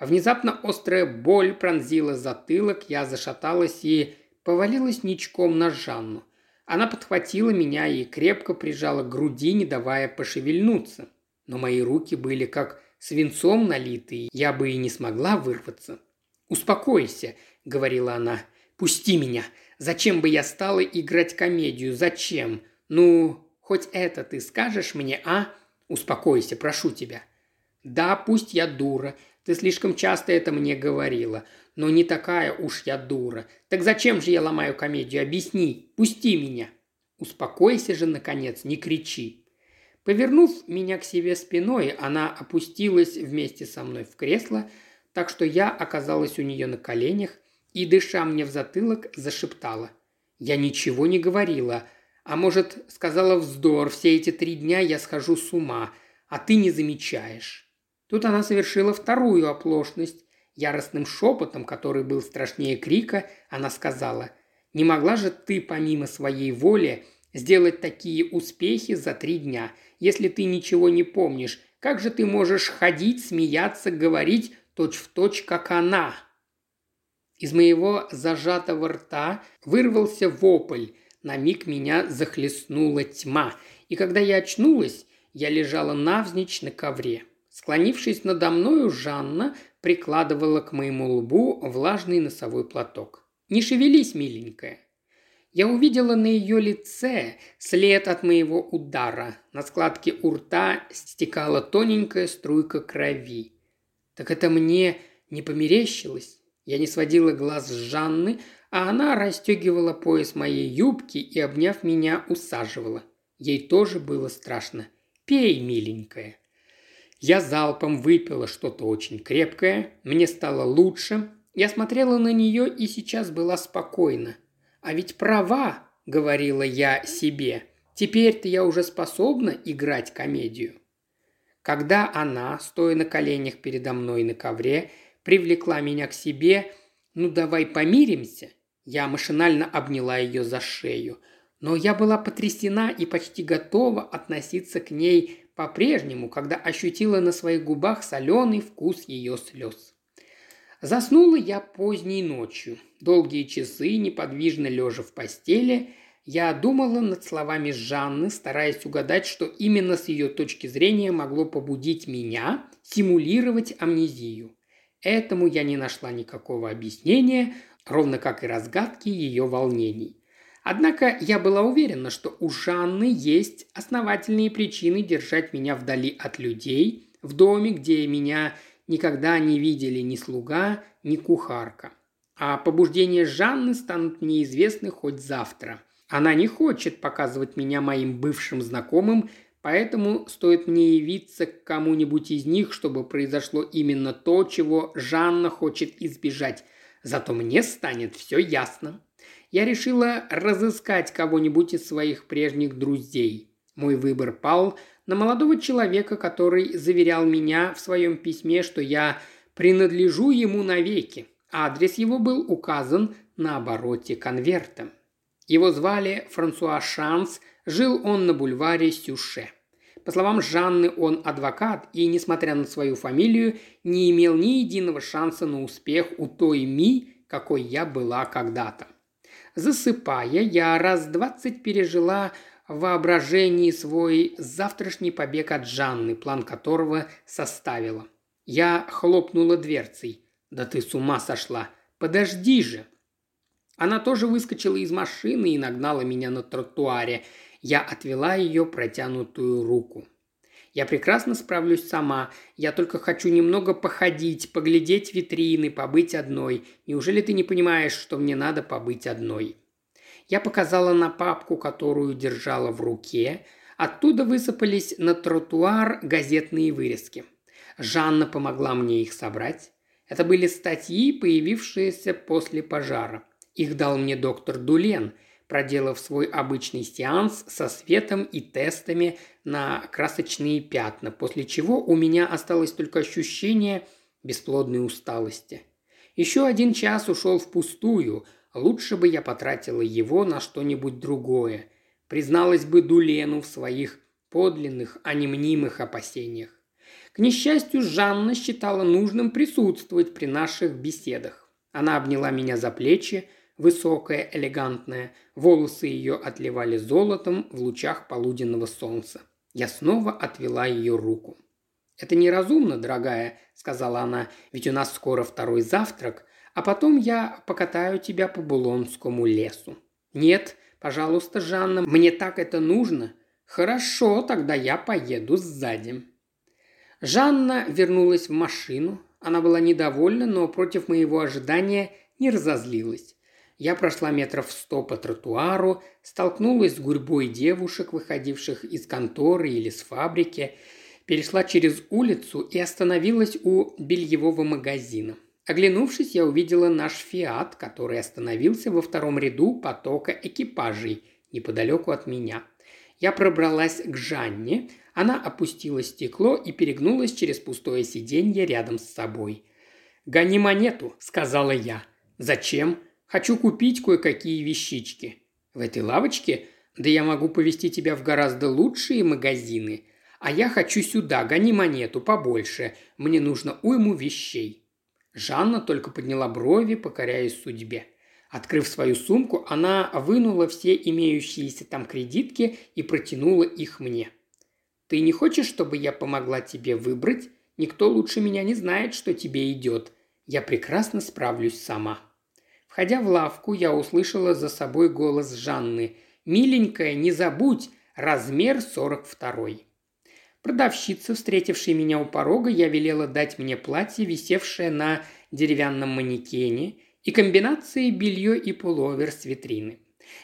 Внезапно острая боль пронзила затылок, я зашаталась и повалилась ничком на Жанну. Она подхватила меня и крепко прижала к груди, не давая пошевельнуться. Но мои руки были как свинцом налитые, я бы и не смогла вырваться. «Успокойся», — говорила она. Пусти меня. Зачем бы я стала играть комедию? Зачем? Ну, хоть это ты скажешь мне, а? Успокойся, прошу тебя. Да, пусть я дура. Ты слишком часто это мне говорила. Но не такая уж я дура. Так зачем же я ломаю комедию? Объясни. Пусти меня. Успокойся же, наконец, не кричи. Повернув меня к себе спиной, она опустилась вместе со мной в кресло, так что я оказалась у нее на коленях и, дыша мне в затылок, зашептала. «Я ничего не говорила. А может, сказала вздор, все эти три дня я схожу с ума, а ты не замечаешь». Тут она совершила вторую оплошность. Яростным шепотом, который был страшнее крика, она сказала, «Не могла же ты, помимо своей воли, сделать такие успехи за три дня. Если ты ничего не помнишь, как же ты можешь ходить, смеяться, говорить точь-в-точь, точь, как она?» Из моего зажатого рта вырвался вопль. На миг меня захлестнула тьма. И когда я очнулась, я лежала навзничь на ковре. Склонившись надо мною, Жанна прикладывала к моему лбу влажный носовой платок. «Не шевелись, миленькая». Я увидела на ее лице след от моего удара. На складке у рта стекала тоненькая струйка крови. Так это мне не померещилось? Я не сводила глаз с Жанны, а она расстегивала пояс моей юбки и, обняв меня, усаживала. Ей тоже было страшно. «Пей, миленькая». Я залпом выпила что-то очень крепкое, мне стало лучше. Я смотрела на нее и сейчас была спокойна. «А ведь права», — говорила я себе, — «теперь-то я уже способна играть комедию». Когда она, стоя на коленях передо мной на ковре, привлекла меня к себе. «Ну давай помиримся?» Я машинально обняла ее за шею. Но я была потрясена и почти готова относиться к ней по-прежнему, когда ощутила на своих губах соленый вкус ее слез. Заснула я поздней ночью. Долгие часы, неподвижно лежа в постели, я думала над словами Жанны, стараясь угадать, что именно с ее точки зрения могло побудить меня симулировать амнезию. Этому я не нашла никакого объяснения, ровно как и разгадки ее волнений. Однако я была уверена, что у Жанны есть основательные причины держать меня вдали от людей, в доме, где меня никогда не видели ни слуга, ни кухарка. А побуждения Жанны станут мне известны хоть завтра. Она не хочет показывать меня моим бывшим знакомым Поэтому стоит мне явиться к кому-нибудь из них, чтобы произошло именно то, чего Жанна хочет избежать. Зато мне станет все ясно. Я решила разыскать кого-нибудь из своих прежних друзей. Мой выбор пал на молодого человека, который заверял меня в своем письме, что я принадлежу ему навеки. Адрес его был указан на обороте конверта. Его звали Франсуа Шанс, жил он на бульваре Сюше. По словам Жанны, он адвокат и, несмотря на свою фамилию, не имел ни единого шанса на успех у той Ми, какой я была когда-то. Засыпая, я раз двадцать пережила в воображении свой завтрашний побег от Жанны, план которого составила. Я хлопнула дверцей. «Да ты с ума сошла! Подожди же!» Она тоже выскочила из машины и нагнала меня на тротуаре. Я отвела ее протянутую руку. Я прекрасно справлюсь сама. Я только хочу немного походить, поглядеть витрины, побыть одной. Неужели ты не понимаешь, что мне надо побыть одной?» Я показала на папку, которую держала в руке. Оттуда высыпались на тротуар газетные вырезки. Жанна помогла мне их собрать. Это были статьи, появившиеся после пожара. Их дал мне доктор Дулен – проделав свой обычный сеанс со светом и тестами на красочные пятна, после чего у меня осталось только ощущение бесплодной усталости. Еще один час ушел впустую, лучше бы я потратила его на что-нибудь другое, призналась бы Дулену в своих подлинных, а не мнимых опасениях. К несчастью, Жанна считала нужным присутствовать при наших беседах. Она обняла меня за плечи, высокая, элегантная. Волосы ее отливали золотом в лучах полуденного солнца. Я снова отвела ее руку. «Это неразумно, дорогая», – сказала она, – «ведь у нас скоро второй завтрак, А потом я покатаю тебя по Булонскому лесу». «Нет, пожалуйста, Жанна, мне так это нужно». «Хорошо, тогда я поеду сзади». Жанна вернулась в машину. Она была недовольна, но против моего ожидания не разозлилась. Я прошла метров сто по тротуару, столкнулась с гурьбой девушек, выходивших из конторы или с фабрики, перешла через улицу и остановилась у бельевого магазина. Оглянувшись, я увидела наш «Фиат», который остановился во втором ряду потока экипажей неподалеку от меня. Я пробралась к Жанне, она опустила стекло и перегнулась через пустое сиденье рядом с собой. «Гони монету», — сказала я. «Зачем?» Хочу купить кое-какие вещички. В этой лавочке? Да я могу повести тебя в гораздо лучшие магазины. А я хочу сюда, гони монету побольше. Мне нужно уйму вещей». Жанна только подняла брови, покоряясь судьбе. Открыв свою сумку, она вынула все имеющиеся там кредитки и протянула их мне. «Ты не хочешь, чтобы я помогла тебе выбрать? Никто лучше меня не знает, что тебе идет. Я прекрасно справлюсь сама». Входя в лавку, я услышала за собой голос Жанны. «Миленькая, не забудь, размер 42». Продавщица, встретившая меня у порога, я велела дать мне платье, висевшее на деревянном манекене, и комбинации белье и пуловер с витрины.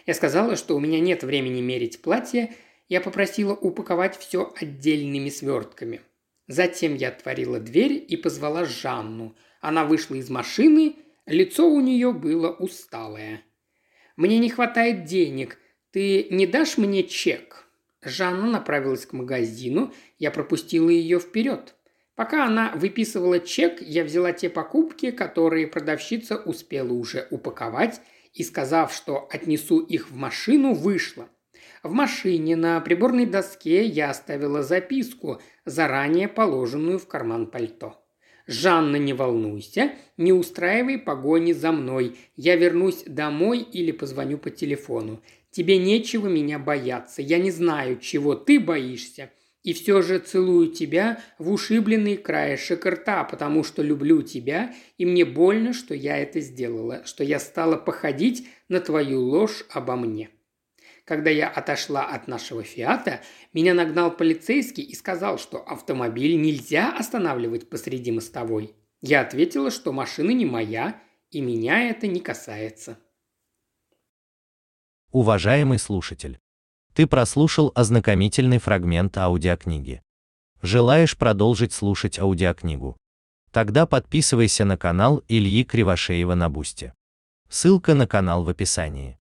Я сказала, что у меня нет времени мерить платье, я попросила упаковать все отдельными свертками. Затем я отворила дверь и позвала Жанну. Она вышла из машины Лицо у нее было усталое. «Мне не хватает денег. Ты не дашь мне чек?» Жанна направилась к магазину, я пропустила ее вперед. Пока она выписывала чек, я взяла те покупки, которые продавщица успела уже упаковать, и, сказав, что отнесу их в машину, вышла. В машине на приборной доске я оставила записку, заранее положенную в карман пальто. «Жанна, не волнуйся, не устраивай погони за мной. Я вернусь домой или позвоню по телефону. Тебе нечего меня бояться. Я не знаю, чего ты боишься. И все же целую тебя в ушибленный краешек рта, потому что люблю тебя, и мне больно, что я это сделала, что я стала походить на твою ложь обо мне». Когда я отошла от нашего «Фиата», меня нагнал полицейский и сказал, что автомобиль нельзя останавливать посреди мостовой. Я ответила, что машина не моя, и меня это не касается. Уважаемый слушатель, ты прослушал ознакомительный фрагмент аудиокниги. Желаешь продолжить слушать аудиокнигу? Тогда подписывайся на канал Ильи Кривошеева на Бусте. Ссылка на канал в описании.